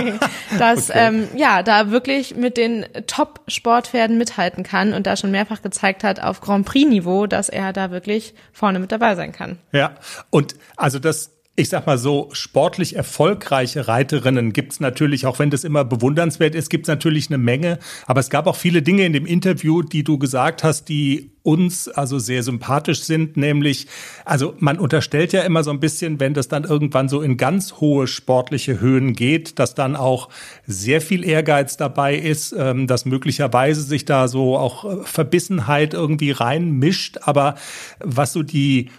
das okay. ähm, ja da wirklich mit den Top-Sportpferden mithalten kann und da schon mehrfach gezeigt hat auf Grand Prix Niveau, dass er da wirklich vorne mit dabei sein kann. Ja, und also das ich sag mal so, sportlich erfolgreiche Reiterinnen gibt's natürlich, auch wenn das immer bewundernswert ist, gibt's natürlich eine Menge. Aber es gab auch viele Dinge in dem Interview, die du gesagt hast, die uns also sehr sympathisch sind, nämlich, also man unterstellt ja immer so ein bisschen, wenn das dann irgendwann so in ganz hohe sportliche Höhen geht, dass dann auch sehr viel Ehrgeiz dabei ist, ähm, dass möglicherweise sich da so auch äh, Verbissenheit irgendwie reinmischt. Aber was so die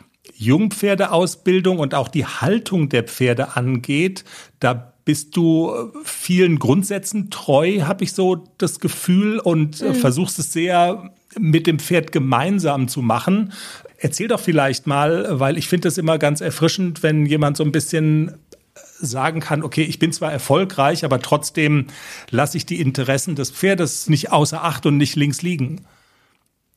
Jungpferdeausbildung und auch die Haltung der Pferde angeht, da bist du vielen Grundsätzen treu, habe ich so das Gefühl, und mhm. versuchst es sehr mit dem Pferd gemeinsam zu machen. Erzähl doch vielleicht mal, weil ich finde es immer ganz erfrischend, wenn jemand so ein bisschen sagen kann, okay, ich bin zwar erfolgreich, aber trotzdem lasse ich die Interessen des Pferdes nicht außer Acht und nicht links liegen.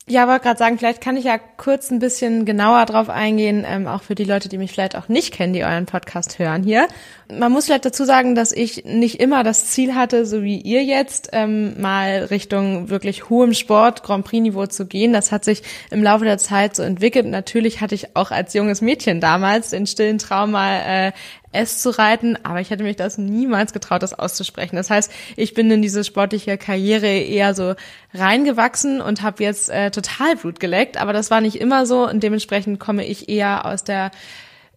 Ja, wollte gerade sagen, vielleicht kann ich ja kurz ein bisschen genauer drauf eingehen, ähm, auch für die Leute, die mich vielleicht auch nicht kennen, die euren Podcast hören hier. Man muss vielleicht dazu sagen, dass ich nicht immer das Ziel hatte, so wie ihr jetzt, ähm, mal Richtung wirklich hohem Sport, Grand Prix-Niveau zu gehen. Das hat sich im Laufe der Zeit so entwickelt. Natürlich hatte ich auch als junges Mädchen damals den stillen Traum mal äh, S zu reiten, aber ich hätte mich das niemals getraut, das auszusprechen. Das heißt, ich bin in diese sportliche Karriere eher so reingewachsen und habe jetzt äh, total Blut geleckt, aber das war nicht immer so und dementsprechend komme ich eher aus der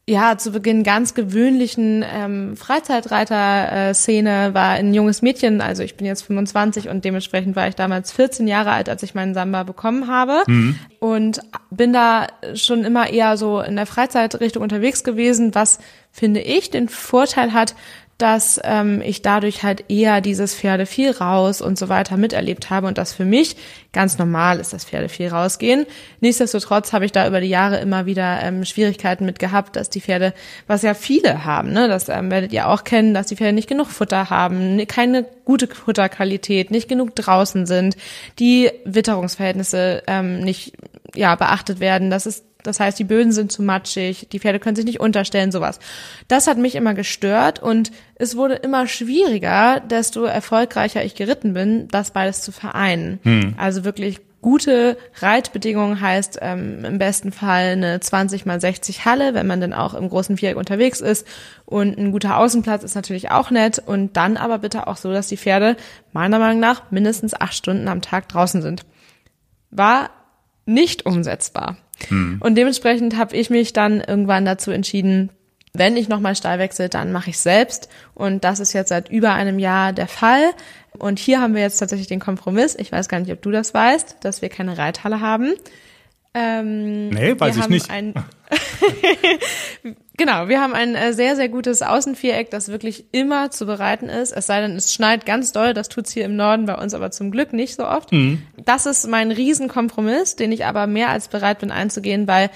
ja, zu Beginn ganz gewöhnlichen ähm, Freizeitreiter-Szene, war ein junges Mädchen, also ich bin jetzt 25 und dementsprechend war ich damals 14 Jahre alt, als ich meinen Samba bekommen habe mhm. und bin da schon immer eher so in der Freizeitrichtung unterwegs gewesen, was, finde ich, den Vorteil hat, dass ähm, ich dadurch halt eher dieses Pferde viel raus und so weiter miterlebt habe und das für mich ganz normal ist, dass Pferde viel rausgehen. Nichtsdestotrotz habe ich da über die Jahre immer wieder ähm, Schwierigkeiten mit gehabt, dass die Pferde, was ja viele haben, ne, das ähm, werdet ihr auch kennen, dass die Pferde nicht genug Futter haben, keine gute Futterqualität, nicht genug draußen sind, die Witterungsverhältnisse ähm, nicht ja beachtet werden. Das ist das heißt, die Böden sind zu matschig, die Pferde können sich nicht unterstellen, sowas. Das hat mich immer gestört und es wurde immer schwieriger, desto erfolgreicher ich geritten bin, das beides zu vereinen. Hm. Also wirklich gute Reitbedingungen heißt ähm, im besten Fall eine 20 mal 60 Halle, wenn man dann auch im großen Viereck unterwegs ist. Und ein guter Außenplatz ist natürlich auch nett. Und dann aber bitte auch so, dass die Pferde meiner Meinung nach mindestens acht Stunden am Tag draußen sind. War nicht umsetzbar. Hm. Und dementsprechend habe ich mich dann irgendwann dazu entschieden, wenn ich nochmal Stall wechsle, dann mache ich selbst. Und das ist jetzt seit über einem Jahr der Fall. Und hier haben wir jetzt tatsächlich den Kompromiss. Ich weiß gar nicht, ob du das weißt, dass wir keine Reithalle haben. Ähm, nee, weiß ich nicht. Ein genau, wir haben ein äh, sehr, sehr gutes Außenviereck, das wirklich immer zu bereiten ist. Es sei denn, es schneit ganz doll, das tut's hier im Norden bei uns aber zum Glück nicht so oft. Mhm. Das ist mein Riesenkompromiss, den ich aber mehr als bereit bin einzugehen, weil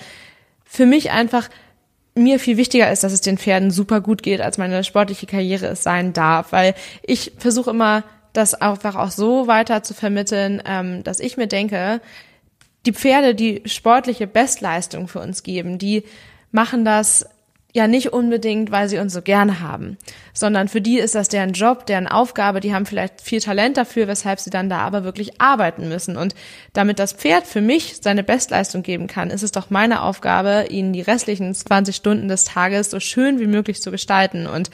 für mich einfach mir viel wichtiger ist, dass es den Pferden super gut geht, als meine sportliche Karriere es sein darf, weil ich versuche immer, das einfach auch so weiter zu vermitteln, ähm, dass ich mir denke, die Pferde, die sportliche Bestleistung für uns geben, die machen das ja nicht unbedingt, weil sie uns so gerne haben, sondern für die ist das deren Job, deren Aufgabe, die haben vielleicht viel Talent dafür, weshalb sie dann da aber wirklich arbeiten müssen. Und damit das Pferd für mich seine Bestleistung geben kann, ist es doch meine Aufgabe, ihnen die restlichen 20 Stunden des Tages so schön wie möglich zu gestalten. Und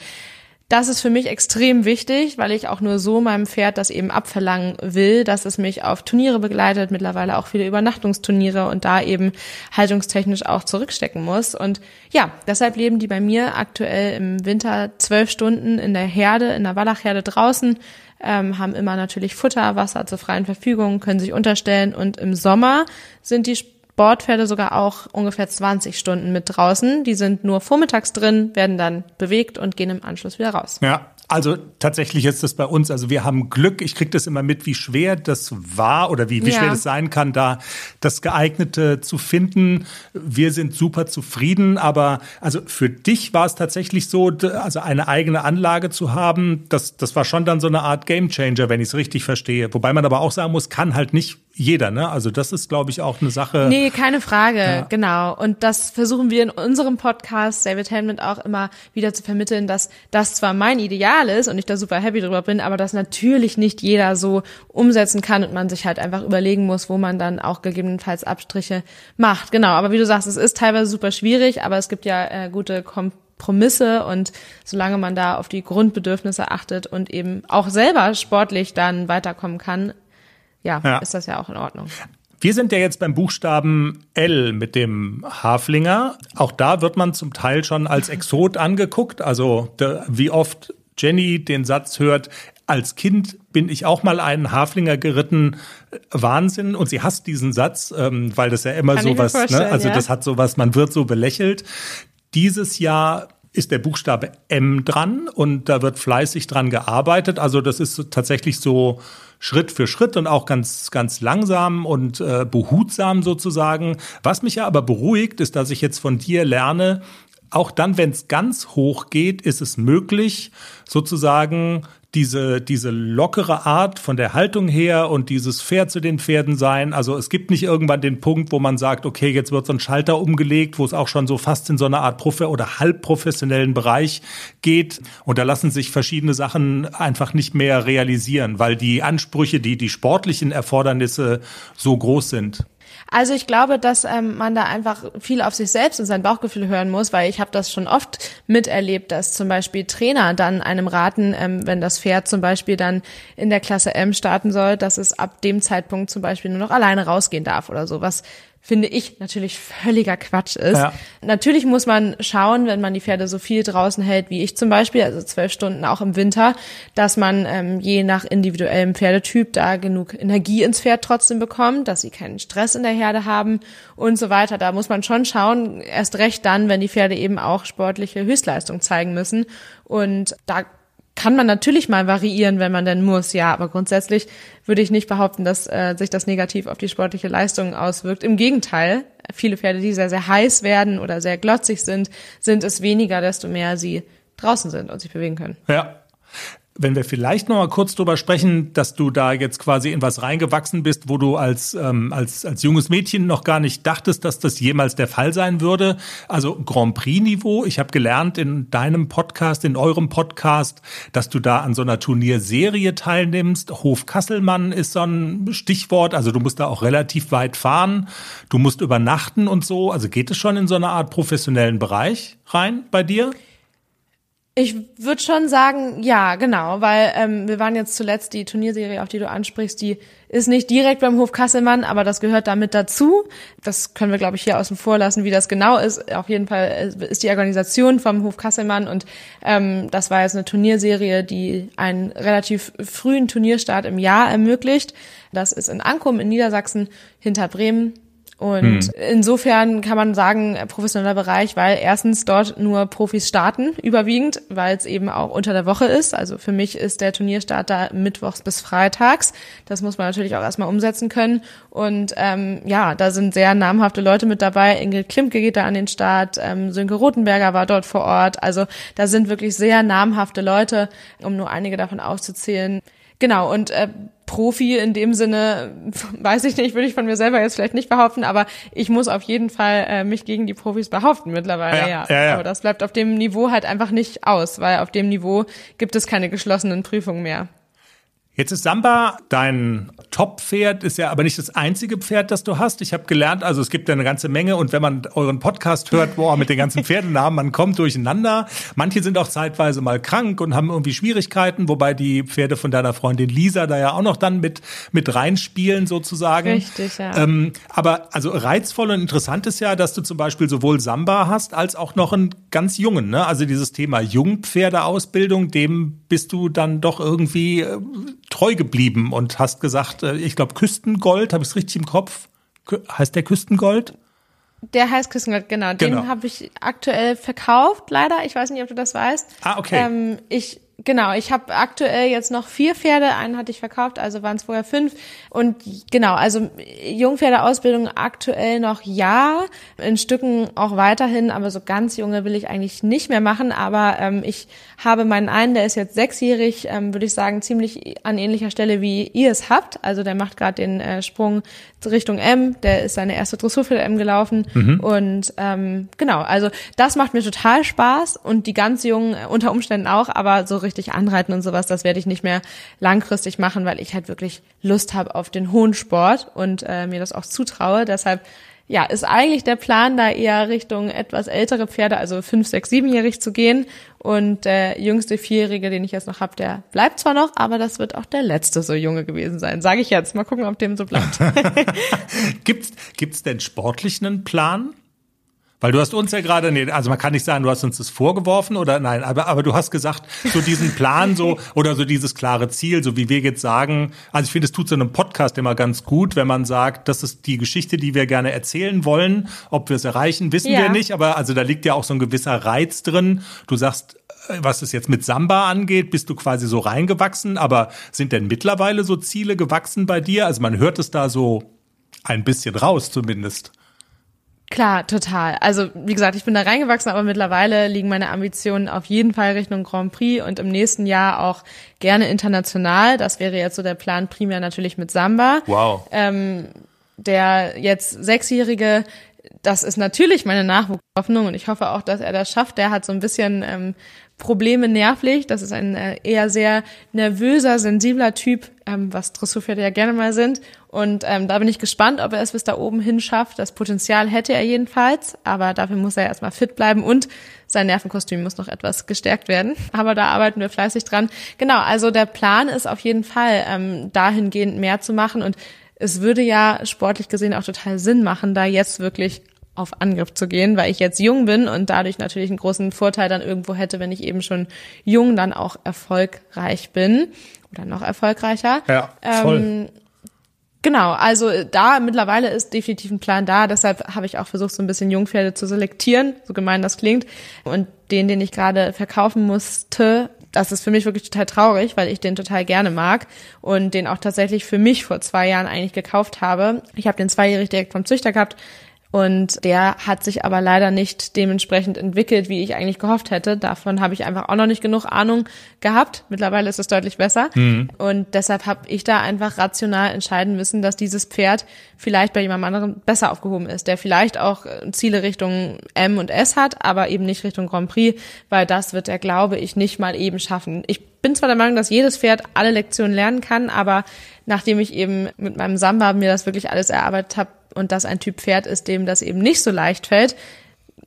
Das ist für mich extrem wichtig, weil ich auch nur so meinem Pferd das eben abverlangen will, dass es mich auf Turniere begleitet, mittlerweile auch viele Übernachtungsturniere und da eben haltungstechnisch auch zurückstecken muss. Und ja, deshalb leben die bei mir aktuell im Winter zwölf Stunden in der Herde, in der Wallachherde draußen, ähm, haben immer natürlich Futter, Wasser zur freien Verfügung, können sich unterstellen und im Sommer sind die Sportpferde sogar auch ungefähr 20 Stunden mit draußen. Die sind nur vormittags drin, werden dann bewegt und gehen im Anschluss wieder raus. Ja, also tatsächlich ist das bei uns, also wir haben Glück, ich kriege das immer mit, wie schwer das war oder wie, wie ja. schwer das sein kann, da das geeignete zu finden. Wir sind super zufrieden, aber also für dich war es tatsächlich so, also eine eigene Anlage zu haben, das, das war schon dann so eine Art Gamechanger, wenn ich es richtig verstehe. Wobei man aber auch sagen muss, kann halt nicht jeder, ne? Also das ist, glaube ich, auch eine Sache. Nee, keine Frage, ja. genau. Und das versuchen wir in unserem Podcast, David Helmut, auch immer wieder zu vermitteln, dass das zwar mein Ideal ist und ich da super happy drüber bin, aber das natürlich nicht jeder so umsetzen kann und man sich halt einfach überlegen muss, wo man dann auch gegebenenfalls Abstriche macht. Genau, aber wie du sagst, es ist teilweise super schwierig, aber es gibt ja äh, gute Kompromisse und solange man da auf die Grundbedürfnisse achtet und eben auch selber sportlich dann weiterkommen kann, ja, ja, ist das ja auch in Ordnung. Wir sind ja jetzt beim Buchstaben L mit dem Haflinger. Auch da wird man zum Teil schon als Exot angeguckt. Also wie oft Jenny den Satz hört, als Kind bin ich auch mal einen Haflinger geritten. Wahnsinn. Und sie hasst diesen Satz, ähm, weil das ja immer Kann sowas, ne? also ja. das hat sowas, man wird so belächelt. Dieses Jahr ist der Buchstabe M dran und da wird fleißig dran gearbeitet. Also das ist tatsächlich so Schritt für Schritt und auch ganz, ganz langsam und äh, behutsam sozusagen. Was mich ja aber beruhigt, ist, dass ich jetzt von dir lerne, auch dann, wenn es ganz hoch geht, ist es möglich, sozusagen diese, diese lockere Art von der Haltung her und dieses fair zu den Pferden sein. Also es gibt nicht irgendwann den Punkt, wo man sagt, okay, jetzt wird so ein Schalter umgelegt, wo es auch schon so fast in so eine Art Profi- oder halbprofessionellen Bereich geht. Und da lassen sich verschiedene Sachen einfach nicht mehr realisieren, weil die Ansprüche, die, die sportlichen Erfordernisse so groß sind. Also ich glaube, dass ähm, man da einfach viel auf sich selbst und sein Bauchgefühl hören muss, weil ich habe das schon oft miterlebt, dass zum Beispiel Trainer dann einem raten, ähm, wenn das Pferd zum Beispiel dann in der Klasse M starten soll, dass es ab dem Zeitpunkt zum Beispiel nur noch alleine rausgehen darf oder so, was finde ich natürlich völliger Quatsch ist. Ja. Natürlich muss man schauen, wenn man die Pferde so viel draußen hält wie ich zum Beispiel, also zwölf Stunden auch im Winter, dass man ähm, je nach individuellem Pferdetyp da genug Energie ins Pferd trotzdem bekommt, dass sie keinen Stress in der Herde haben und so weiter. Da muss man schon schauen, erst recht dann, wenn die Pferde eben auch sportliche Höchstleistung zeigen müssen. Und da kann man natürlich mal variieren, wenn man denn muss, ja, aber grundsätzlich würde ich nicht behaupten, dass äh, sich das negativ auf die sportliche Leistung auswirkt. Im Gegenteil, viele Pferde, die sehr, sehr heiß werden oder sehr glotzig sind, sind es weniger, desto mehr sie draußen sind und sich bewegen können. Ja. Wenn wir vielleicht noch mal kurz drüber sprechen, dass du da jetzt quasi in was reingewachsen bist, wo du als, ähm, als, als junges Mädchen noch gar nicht dachtest, dass das jemals der Fall sein würde. Also Grand Prix-Niveau. Ich habe gelernt in deinem Podcast, in eurem Podcast, dass du da an so einer Turnierserie teilnimmst. Hof Kasselmann ist so ein Stichwort. Also du musst da auch relativ weit fahren. Du musst übernachten und so. Also geht es schon in so eine Art professionellen Bereich rein bei dir? Ich würde schon sagen, ja, genau, weil ähm, wir waren jetzt zuletzt die Turnierserie, auf die du ansprichst, die ist nicht direkt beim Hof Kasselmann, aber das gehört damit dazu. Das können wir, glaube ich, hier außen vor lassen, wie das genau ist. Auf jeden Fall äh, ist die Organisation vom Hof Kasselmann und ähm, das war jetzt eine Turnierserie, die einen relativ frühen Turnierstart im Jahr ermöglicht. Das ist in Ankum in Niedersachsen hinter Bremen und hm. insofern kann man sagen, professioneller Bereich, weil erstens dort nur Profis starten, überwiegend, weil es eben auch unter der Woche ist. Also für mich ist der Turnierstart da mittwochs bis freitags. Das muss man natürlich auch erstmal umsetzen können. Und ähm, ja, da sind sehr namhafte Leute mit dabei. Ingrid Klimke geht da an den Start, ähm, Sönke Rothenberger war dort vor Ort. Also da sind wirklich sehr namhafte Leute, um nur einige davon auszuzählen. Genau, und äh, Profi in dem Sinne, weiß ich nicht, würde ich von mir selber jetzt vielleicht nicht behaupten, aber ich muss auf jeden Fall äh, mich gegen die Profis behaupten mittlerweile, ja, ja. ja, ja. Aber das bleibt auf dem Niveau halt einfach nicht aus, weil auf dem Niveau gibt es keine geschlossenen Prüfungen mehr. Jetzt ist Samba dein Top-Pferd, ist ja aber nicht das einzige Pferd, das du hast. Ich habe gelernt, also es gibt ja eine ganze Menge und wenn man euren Podcast hört, boah, mit den ganzen Pferdenamen, man kommt durcheinander. Manche sind auch zeitweise mal krank und haben irgendwie Schwierigkeiten, wobei die Pferde von deiner Freundin Lisa da ja auch noch dann mit, mit reinspielen sozusagen. Richtig, ja. Ähm, aber also reizvoll und interessant ist ja, dass du zum Beispiel sowohl Samba hast als auch noch einen ganz jungen, ne? Also dieses Thema Jungpferdeausbildung, dem bist du dann doch irgendwie äh, treu geblieben und hast gesagt, äh, ich glaube Küstengold, habe ich es richtig im Kopf? Heißt der Küstengold? Der heißt Küstengold, genau. Genau. Den habe ich aktuell verkauft, leider. Ich weiß nicht, ob du das weißt. Ah, okay. Ähm, ich genau, ich habe aktuell jetzt noch vier Pferde. Einen hatte ich verkauft, also waren es vorher fünf. Und genau, also Jungpferdeausbildung aktuell noch ja, in Stücken auch weiterhin, aber so ganz junge will ich eigentlich nicht mehr machen. Aber ähm, ich habe meinen einen, der ist jetzt sechsjährig, ähm, würde ich sagen, ziemlich an ähnlicher Stelle wie ihr es habt. Also der macht gerade den äh, Sprung Richtung M, der ist seine erste Dressur für M gelaufen. Und ähm, genau, also das macht mir total Spaß und die ganz jungen unter Umständen auch, aber so richtig anreiten und sowas, das werde ich nicht mehr langfristig machen, weil ich halt wirklich Lust habe auf den hohen Sport und äh, mir das auch zutraue. Deshalb ja, ist eigentlich der Plan, da eher Richtung etwas ältere Pferde, also fünf, sechs, siebenjährig zu gehen. Und der jüngste Vierjährige, den ich jetzt noch habe, der bleibt zwar noch, aber das wird auch der letzte so junge gewesen sein, sage ich jetzt. Mal gucken, ob dem so bleibt. Gibt's, gibt's denn sportlich einen Plan? Weil du hast uns ja gerade, nee, also man kann nicht sagen, du hast uns das vorgeworfen oder nein, aber, aber du hast gesagt, so diesen Plan so oder so dieses klare Ziel, so wie wir jetzt sagen, also ich finde, es tut so einem Podcast immer ganz gut, wenn man sagt, das ist die Geschichte, die wir gerne erzählen wollen. Ob wir es erreichen, wissen Ja. wir nicht, aber also da liegt ja auch so ein gewisser Reiz drin. Du sagst, äh, was es jetzt mit Samba angeht, bist du quasi so reingewachsen, aber sind denn mittlerweile so Ziele gewachsen bei dir? Also man hört es da so ein bisschen raus zumindest. Klar, total. Also wie gesagt, ich bin da reingewachsen, aber mittlerweile liegen meine Ambitionen auf jeden Fall Richtung Grand Prix und im nächsten Jahr auch gerne international. Das wäre jetzt so der Plan primär natürlich mit Samba. Wow. Der jetzt Sechsjährige, das ist natürlich meine Nachwuchshoffnung und ich hoffe auch, dass er das schafft. Der hat so ein bisschen ähm, Probleme nervlich. Das ist ein äh, eher sehr nervöser, sensibler Typ, ähm, was Dressurpferde ja gerne mal sind. Und ähm, da bin ich gespannt, ob er es bis da oben hin schafft. Das Potenzial hätte er jedenfalls, aber dafür muss er erstmal fit bleiben und sein Nervenkostüm muss noch etwas gestärkt werden. Aber da arbeiten wir fleißig dran. Genau, also der Plan ist auf jeden Fall, ähm, dahingehend mehr zu machen und es würde ja sportlich gesehen auch total Sinn machen, da jetzt wirklich auf Angriff zu gehen, weil ich jetzt jung bin und dadurch natürlich einen großen Vorteil dann irgendwo hätte, wenn ich eben schon jung dann auch erfolgreich bin oder noch erfolgreicher. Ja, voll. Genau, also da mittlerweile ist definitiv ein Plan da, deshalb habe ich auch versucht, so ein bisschen Jungpferde zu selektieren, so gemein das klingt. Und den, den ich gerade verkaufen musste, das ist für mich wirklich total traurig, weil ich den total gerne mag und den auch tatsächlich für mich vor zwei Jahren eigentlich gekauft habe. Ich habe den zweijährig direkt vom Züchter gehabt und der hat sich aber leider nicht dementsprechend entwickelt, wie ich eigentlich gehofft hätte. Davon habe ich einfach auch noch nicht genug Ahnung gehabt. Mittlerweile ist es deutlich besser. Und deshalb habe ich da einfach rational entscheiden müssen, dass dieses Pferd vielleicht bei jemand anderem besser aufgehoben ist, der vielleicht auch äh, Ziele Richtung M und S hat, aber eben nicht Richtung Grand Prix, weil das wird er, glaube ich, nicht mal eben schaffen. Ich bin zwar der Meinung, dass jedes Pferd alle Lektionen lernen kann, aber nachdem ich eben mit meinem Samba mir das wirklich alles erarbeitet habe und das ein Typ Pferd ist, dem das eben nicht so leicht fällt,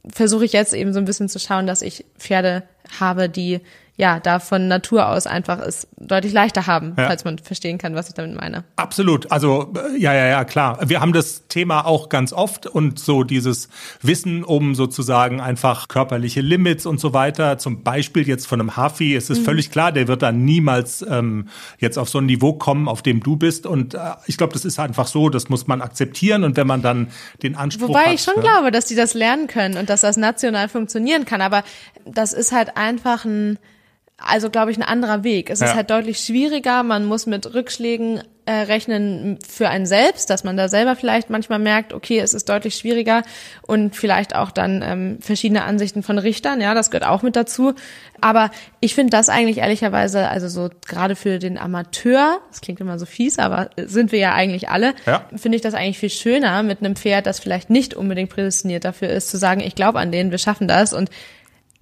versuche ich jetzt eben so ein bisschen zu schauen, dass ich Pferde habe, die ja da von Natur aus einfach es deutlich leichter haben, Ja. falls man verstehen kann, was ich damit meine. Absolut. Also ja, ja, ja, klar. Wir haben das Thema auch ganz oft und so dieses Wissen um sozusagen einfach körperliche Limits und so weiter. Zum Beispiel jetzt von einem Hafi. Es ist Mhm. völlig klar, der wird dann niemals ähm, jetzt auf so ein Niveau kommen, auf dem du bist. Und äh, ich glaube, das ist einfach so. Das muss man akzeptieren. Und wenn man dann den Anspruch Wobei hat, ich schon ne? glaube, dass die das lernen können und dass das national funktionieren kann. Aber das ist halt einfach ein, also glaube ich, ein anderer Weg. Es Ja. ist halt deutlich schwieriger. Man muss mit Rückschlägen äh, rechnen für einen selbst, dass man da selber vielleicht manchmal merkt, okay, es ist deutlich schwieriger und vielleicht auch dann ähm, verschiedene Ansichten von Richtern. Ja, das gehört auch mit dazu. Aber ich finde das eigentlich ehrlicherweise, also so gerade für den Amateur, das klingt immer so fies, aber sind wir ja eigentlich alle, Ja. finde ich das eigentlich viel schöner mit einem Pferd, das vielleicht nicht unbedingt prädestiniert dafür ist, zu sagen, ich glaube an den, wir schaffen das und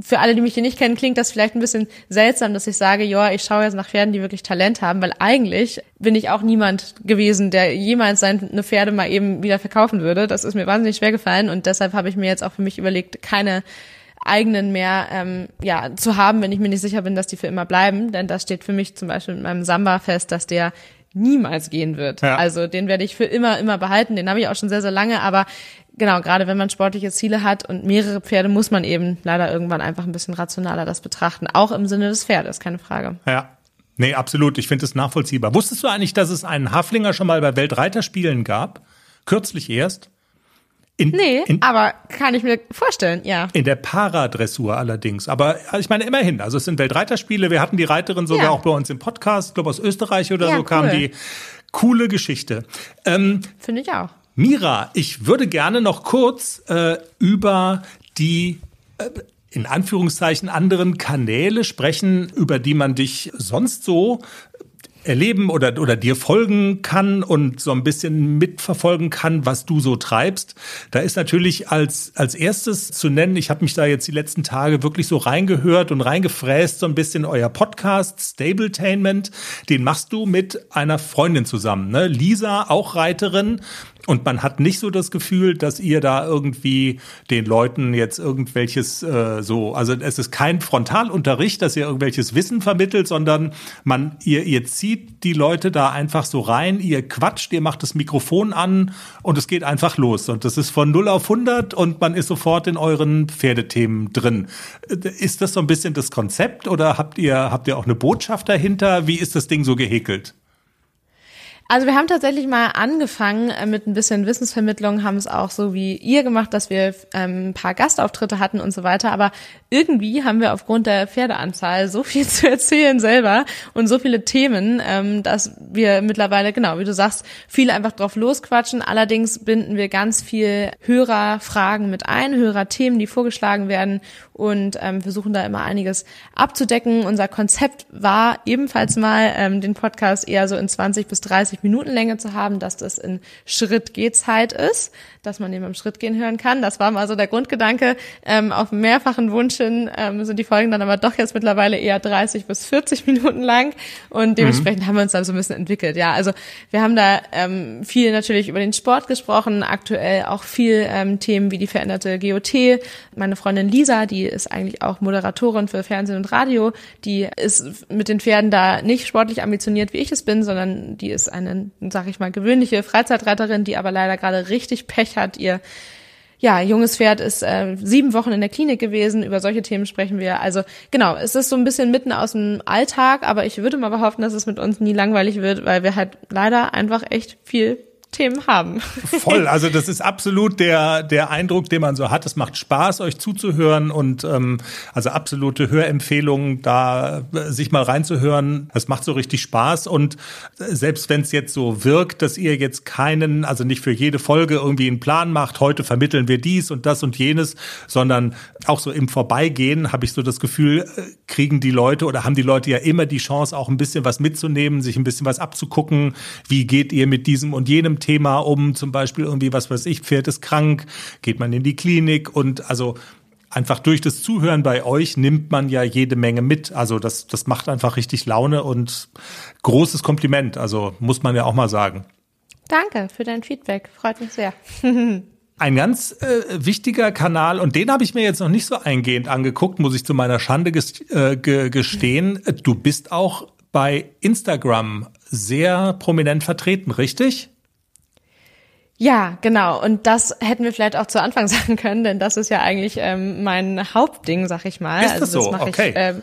für alle, die mich hier nicht kennen, klingt das vielleicht ein bisschen seltsam, dass ich sage, ja, ich schaue jetzt nach Pferden, die wirklich Talent haben, weil eigentlich bin ich auch niemand gewesen, der jemals seine Pferde mal eben wieder verkaufen würde. Das ist mir wahnsinnig schwer gefallen und deshalb habe ich mir jetzt auch für mich überlegt, keine eigenen mehr ähm, ja zu haben, wenn ich mir nicht sicher bin, dass die für immer bleiben. Denn das steht für mich zum Beispiel mit meinem Samba fest, dass der niemals gehen wird. Ja. Also den werde ich für immer, immer behalten. Den habe ich auch schon sehr, sehr lange. Aber genau, gerade wenn man sportliche Ziele hat und mehrere Pferde, muss man eben leider irgendwann einfach ein bisschen rationaler das betrachten. Auch im Sinne des Pferdes, keine Frage. Ja. Nee, absolut. Ich finde es nachvollziehbar. Wusstest du eigentlich, dass es einen Haflinger schon mal bei Weltreiterspielen gab? Kürzlich erst? In, nee, in, aber kann ich mir vorstellen, ja. In der Paradressur allerdings. Aber ich meine, immerhin, also es sind Weltreiterspiele. Wir hatten die Reiterin sogar ja. auch bei uns im Podcast, ich glaube aus Österreich oder ja, so kam die. Coole Geschichte. Ähm, Finde ich auch. Mira, ich würde gerne noch kurz äh, über die äh, in Anführungszeichen anderen Kanäle sprechen, über die man dich sonst so erleben oder, oder dir folgen kann und so ein bisschen mitverfolgen kann, was du so treibst. Da ist natürlich als, als erstes zu nennen, ich habe mich da jetzt die letzten Tage wirklich so reingehört und reingefräst, so ein bisschen euer Podcast Stabletainment. Den machst du mit einer Freundin zusammen, ne? Lisa, auch Reiterin. Und man hat nicht so das Gefühl, dass ihr da irgendwie den Leuten jetzt irgendwelches äh, so, also es ist kein Frontalunterricht, dass ihr irgendwelches Wissen vermittelt, sondern man, ihr, ihr zieht die Leute da einfach so rein, ihr quatscht, ihr macht das Mikrofon an und es geht einfach los. Und das ist von 0 auf 100 und man ist sofort in euren Pferdethemen drin. Ist das so ein bisschen das Konzept oder habt ihr, habt ihr auch eine Botschaft dahinter? Wie ist das Ding so gehäkelt? Also wir haben tatsächlich mal angefangen äh, mit ein bisschen Wissensvermittlung, haben es auch so wie ihr gemacht, dass wir ähm, ein paar Gastauftritte hatten und so weiter. Aber irgendwie haben wir aufgrund der Pferdeanzahl so viel zu erzählen selber und so viele Themen, ähm, dass wir mittlerweile, genau, wie du sagst, viel einfach drauf losquatschen. Allerdings binden wir ganz viel Hörerfragen mit ein, Hörerthemen, die vorgeschlagen werden und ähm, versuchen da immer einiges abzudecken. Unser Konzept war ebenfalls mal, den Podcast eher so in 20 bis 30 Minuten Länge zu haben, dass das in Schrittgehzeit ist, dass man eben im Schrittgehen hören kann. Das war mal so der Grundgedanke. Ähm, auf mehrfachen Wunsch hin ähm, sind die Folgen dann aber doch jetzt mittlerweile eher 30 bis 40 Minuten lang und dementsprechend mhm. haben wir uns dann so ein bisschen entwickelt. Ja, also wir haben da ähm, viel natürlich über den Sport gesprochen, aktuell auch viel ähm, Themen wie die veränderte GOT. Meine Freundin Lisa, die ist eigentlich auch Moderatorin für Fernsehen und Radio. Die ist mit den Pferden da nicht sportlich ambitioniert, wie ich es bin, sondern die ist eine, sag ich mal, gewöhnliche Freizeitreiterin, die aber leider gerade richtig Pech hat. Ihr ja, junges Pferd ist äh, sieben Wochen in der Klinik gewesen. Über solche Themen sprechen wir. Also genau, es ist so ein bisschen mitten aus dem Alltag, aber ich würde mal behaupten, dass es mit uns nie langweilig wird, weil wir halt leider einfach echt viel Themen haben. Voll, also das ist absolut der, der Eindruck, den man so hat. Es macht Spaß, euch zuzuhören und ähm, also absolute Hörempfehlungen, da äh, sich mal reinzuhören. Das macht so richtig Spaß und äh, selbst wenn es jetzt so wirkt, dass ihr jetzt keinen, also nicht für jede Folge irgendwie einen Plan macht, heute vermitteln wir dies und das und jenes, sondern auch so im Vorbeigehen habe ich so das Gefühl, äh, kriegen die Leute oder haben die Leute ja immer die Chance, auch ein bisschen was mitzunehmen, sich ein bisschen was abzugucken. Wie geht ihr mit diesem und jenem Thema um, zum Beispiel irgendwie, was weiß ich, Pferd ist krank, geht man in die Klinik und also einfach durch das Zuhören bei euch nimmt man ja jede Menge mit. Also das, das macht einfach richtig Laune und großes Kompliment. Also muss man ja auch mal sagen. Danke für dein Feedback. Freut mich sehr. Ein ganz äh, wichtiger Kanal, und den habe ich mir jetzt noch nicht so eingehend angeguckt, muss ich zu meiner Schande äh, gestehen. Du bist auch bei Instagram sehr prominent vertreten, richtig? Ja, genau. Und das hätten wir vielleicht auch zu Anfang sagen können, denn das ist ja eigentlich ähm, mein Hauptding, sag ich mal. Ist das also das so? okay. Ich, ähm,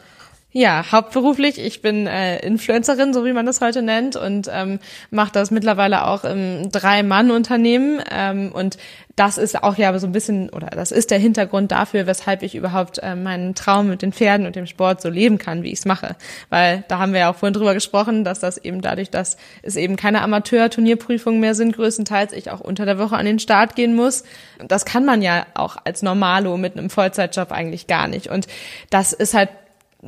ja, hauptberuflich. Ich bin äh, Influencerin, so wie man das heute nennt, und ähm, mache das mittlerweile auch im Drei-Mann-Unternehmen. Ähm, und das ist auch ja so ein bisschen, oder das ist der Hintergrund dafür, weshalb ich überhaupt äh, meinen Traum mit den Pferden und dem Sport so leben kann, wie ich es mache. Weil da haben wir ja auch vorhin drüber gesprochen, dass das eben dadurch, dass es eben keine Amateur-Turnierprüfungen mehr sind, größtenteils ich auch unter der Woche an den Start gehen muss. Das kann man ja auch als Normalo mit einem Vollzeitjob eigentlich gar nicht. Und das ist halt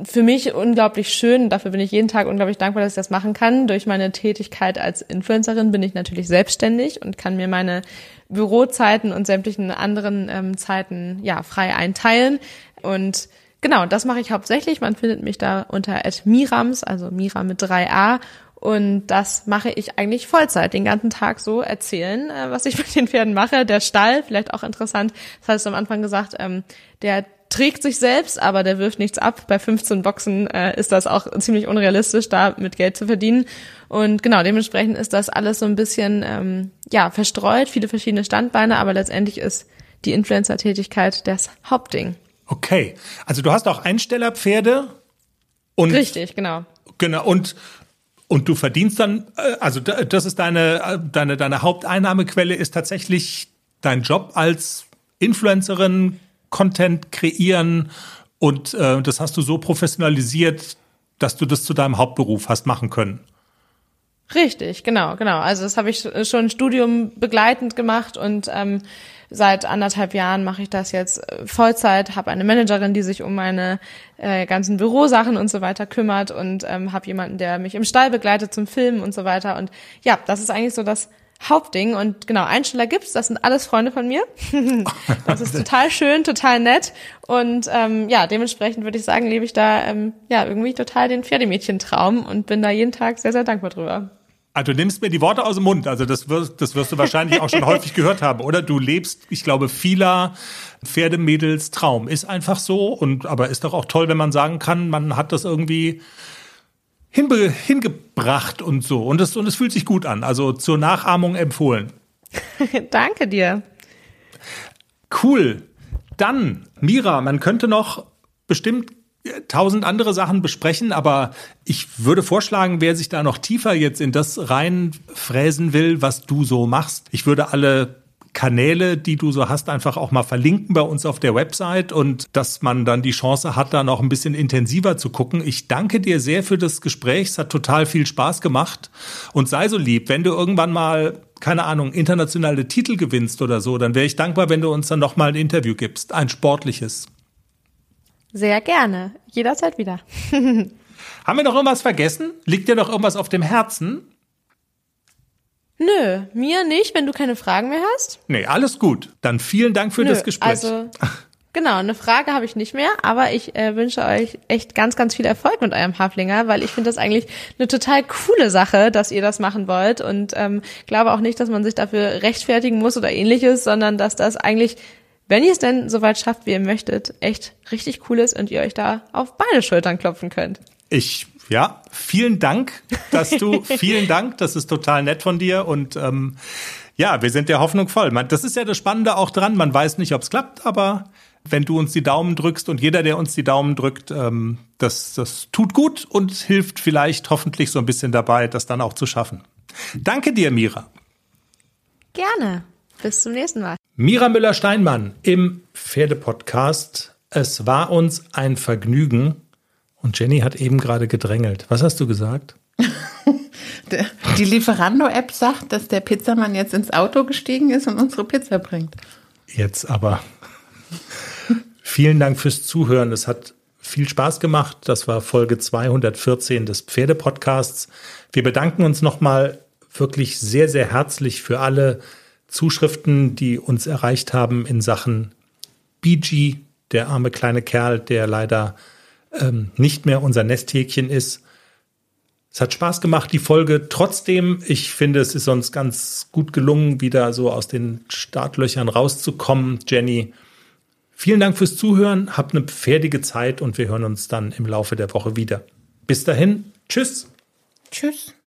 für mich unglaublich schön. Dafür bin ich jeden Tag unglaublich dankbar, dass ich das machen kann. Durch meine Tätigkeit als Influencerin bin ich natürlich selbstständig und kann mir meine Bürozeiten und sämtlichen anderen ähm, Zeiten ja frei einteilen. Und Genau, das mache ich hauptsächlich. Man findet mich da unter @mirams, also Mira mit 3a und das mache ich eigentlich Vollzeit, den ganzen Tag so erzählen, äh, was ich mit den Pferden mache. Der Stall, vielleicht auch interessant, das hast du am Anfang gesagt, ähm, der trägt sich selbst, aber der wirft nichts ab. Bei 15 Boxen äh, ist das auch ziemlich unrealistisch, da mit Geld zu verdienen. Und genau, dementsprechend ist das alles so ein bisschen ähm, ja verstreut, viele verschiedene Standbeine, aber letztendlich ist die Influencer-Tätigkeit das Hauptding. Okay, also du hast auch Einstellerpferde und richtig, genau. Genau und und du verdienst dann, äh, also das ist deine äh, deine deine Haupteinnahmequelle ist tatsächlich dein Job als Influencerin, Content kreieren und äh, das hast du so professionalisiert, dass du das zu deinem Hauptberuf hast machen können. Richtig, genau, genau. Also das habe ich schon Studium begleitend gemacht und ähm, seit anderthalb Jahren mache ich das jetzt äh, Vollzeit, habe eine Managerin, die sich um meine äh, ganzen Bürosachen und so weiter kümmert und ähm, habe jemanden, der mich im Stall begleitet zum Filmen und so weiter. Und ja, das ist eigentlich so das Hauptding. Und genau, Einsteller gibt's, das sind alles Freunde von mir. das ist total schön, total nett. Und ähm, ja, dementsprechend würde ich sagen, lebe ich da ähm, ja irgendwie total den Pferdemädchentraum und bin da jeden Tag sehr, sehr dankbar drüber. Also du nimmst mir die Worte aus dem Mund. Also das wirst, das wirst du wahrscheinlich auch schon häufig gehört haben, oder? Du lebst, ich glaube, vieler Pferdemädels Traum. Ist einfach so. Und aber ist doch auch toll, wenn man sagen kann, man hat das irgendwie hinbe, hingebracht und so. Und es, und es fühlt sich gut an. Also zur Nachahmung empfohlen. Danke dir. Cool. Dann, Mira, man könnte noch bestimmt tausend andere Sachen besprechen, aber ich würde vorschlagen, wer sich da noch tiefer jetzt in das reinfräsen will, was du so machst, ich würde alle Kanäle, die du so hast, einfach auch mal verlinken bei uns auf der Website und dass man dann die Chance hat, da noch ein bisschen intensiver zu gucken. Ich danke dir sehr für das Gespräch. Es hat total viel Spaß gemacht und sei so lieb, wenn du irgendwann mal keine Ahnung, internationale Titel gewinnst oder so, dann wäre ich dankbar, wenn du uns dann noch mal ein Interview gibst, ein sportliches. Sehr gerne. Jederzeit wieder. Haben wir noch irgendwas vergessen? Liegt dir noch irgendwas auf dem Herzen? Nö, mir nicht, wenn du keine Fragen mehr hast. Nee, alles gut. Dann vielen Dank für Nö, das Gespräch. Also, genau, eine Frage habe ich nicht mehr, aber ich äh, wünsche euch echt ganz, ganz viel Erfolg mit eurem Haflinger, weil ich finde das eigentlich eine total coole Sache, dass ihr das machen wollt und ähm, glaube auch nicht, dass man sich dafür rechtfertigen muss oder ähnliches, sondern dass das eigentlich wenn ihr es denn soweit schafft, wie ihr möchtet, echt richtig cool ist und ihr euch da auf beide Schultern klopfen könnt. Ich, ja, vielen Dank, dass du, vielen Dank, das ist total nett von dir und ähm, ja, wir sind der Hoffnung voll. Man, das ist ja das Spannende auch dran, man weiß nicht, ob es klappt, aber wenn du uns die Daumen drückst und jeder, der uns die Daumen drückt, ähm, das, das tut gut und hilft vielleicht hoffentlich so ein bisschen dabei, das dann auch zu schaffen. Danke dir, Mira. Gerne. Bis zum nächsten Mal. Mira Müller-Steinmann im Pferdepodcast. Es war uns ein Vergnügen. Und Jenny hat eben gerade gedrängelt. Was hast du gesagt? Die Lieferando-App sagt, dass der Pizzamann jetzt ins Auto gestiegen ist und unsere Pizza bringt. Jetzt aber. Vielen Dank fürs Zuhören. Es hat viel Spaß gemacht. Das war Folge 214 des Pferdepodcasts. Wir bedanken uns nochmal wirklich sehr, sehr herzlich für alle Zuschriften, die uns erreicht haben in Sachen BG, der arme kleine Kerl, der leider ähm, nicht mehr unser Nesthäkchen ist. Es hat Spaß gemacht, die Folge. Trotzdem, ich finde, es ist uns ganz gut gelungen, wieder so aus den Startlöchern rauszukommen. Jenny, vielen Dank fürs Zuhören. Habt eine pferdige Zeit und wir hören uns dann im Laufe der Woche wieder. Bis dahin, tschüss. Tschüss.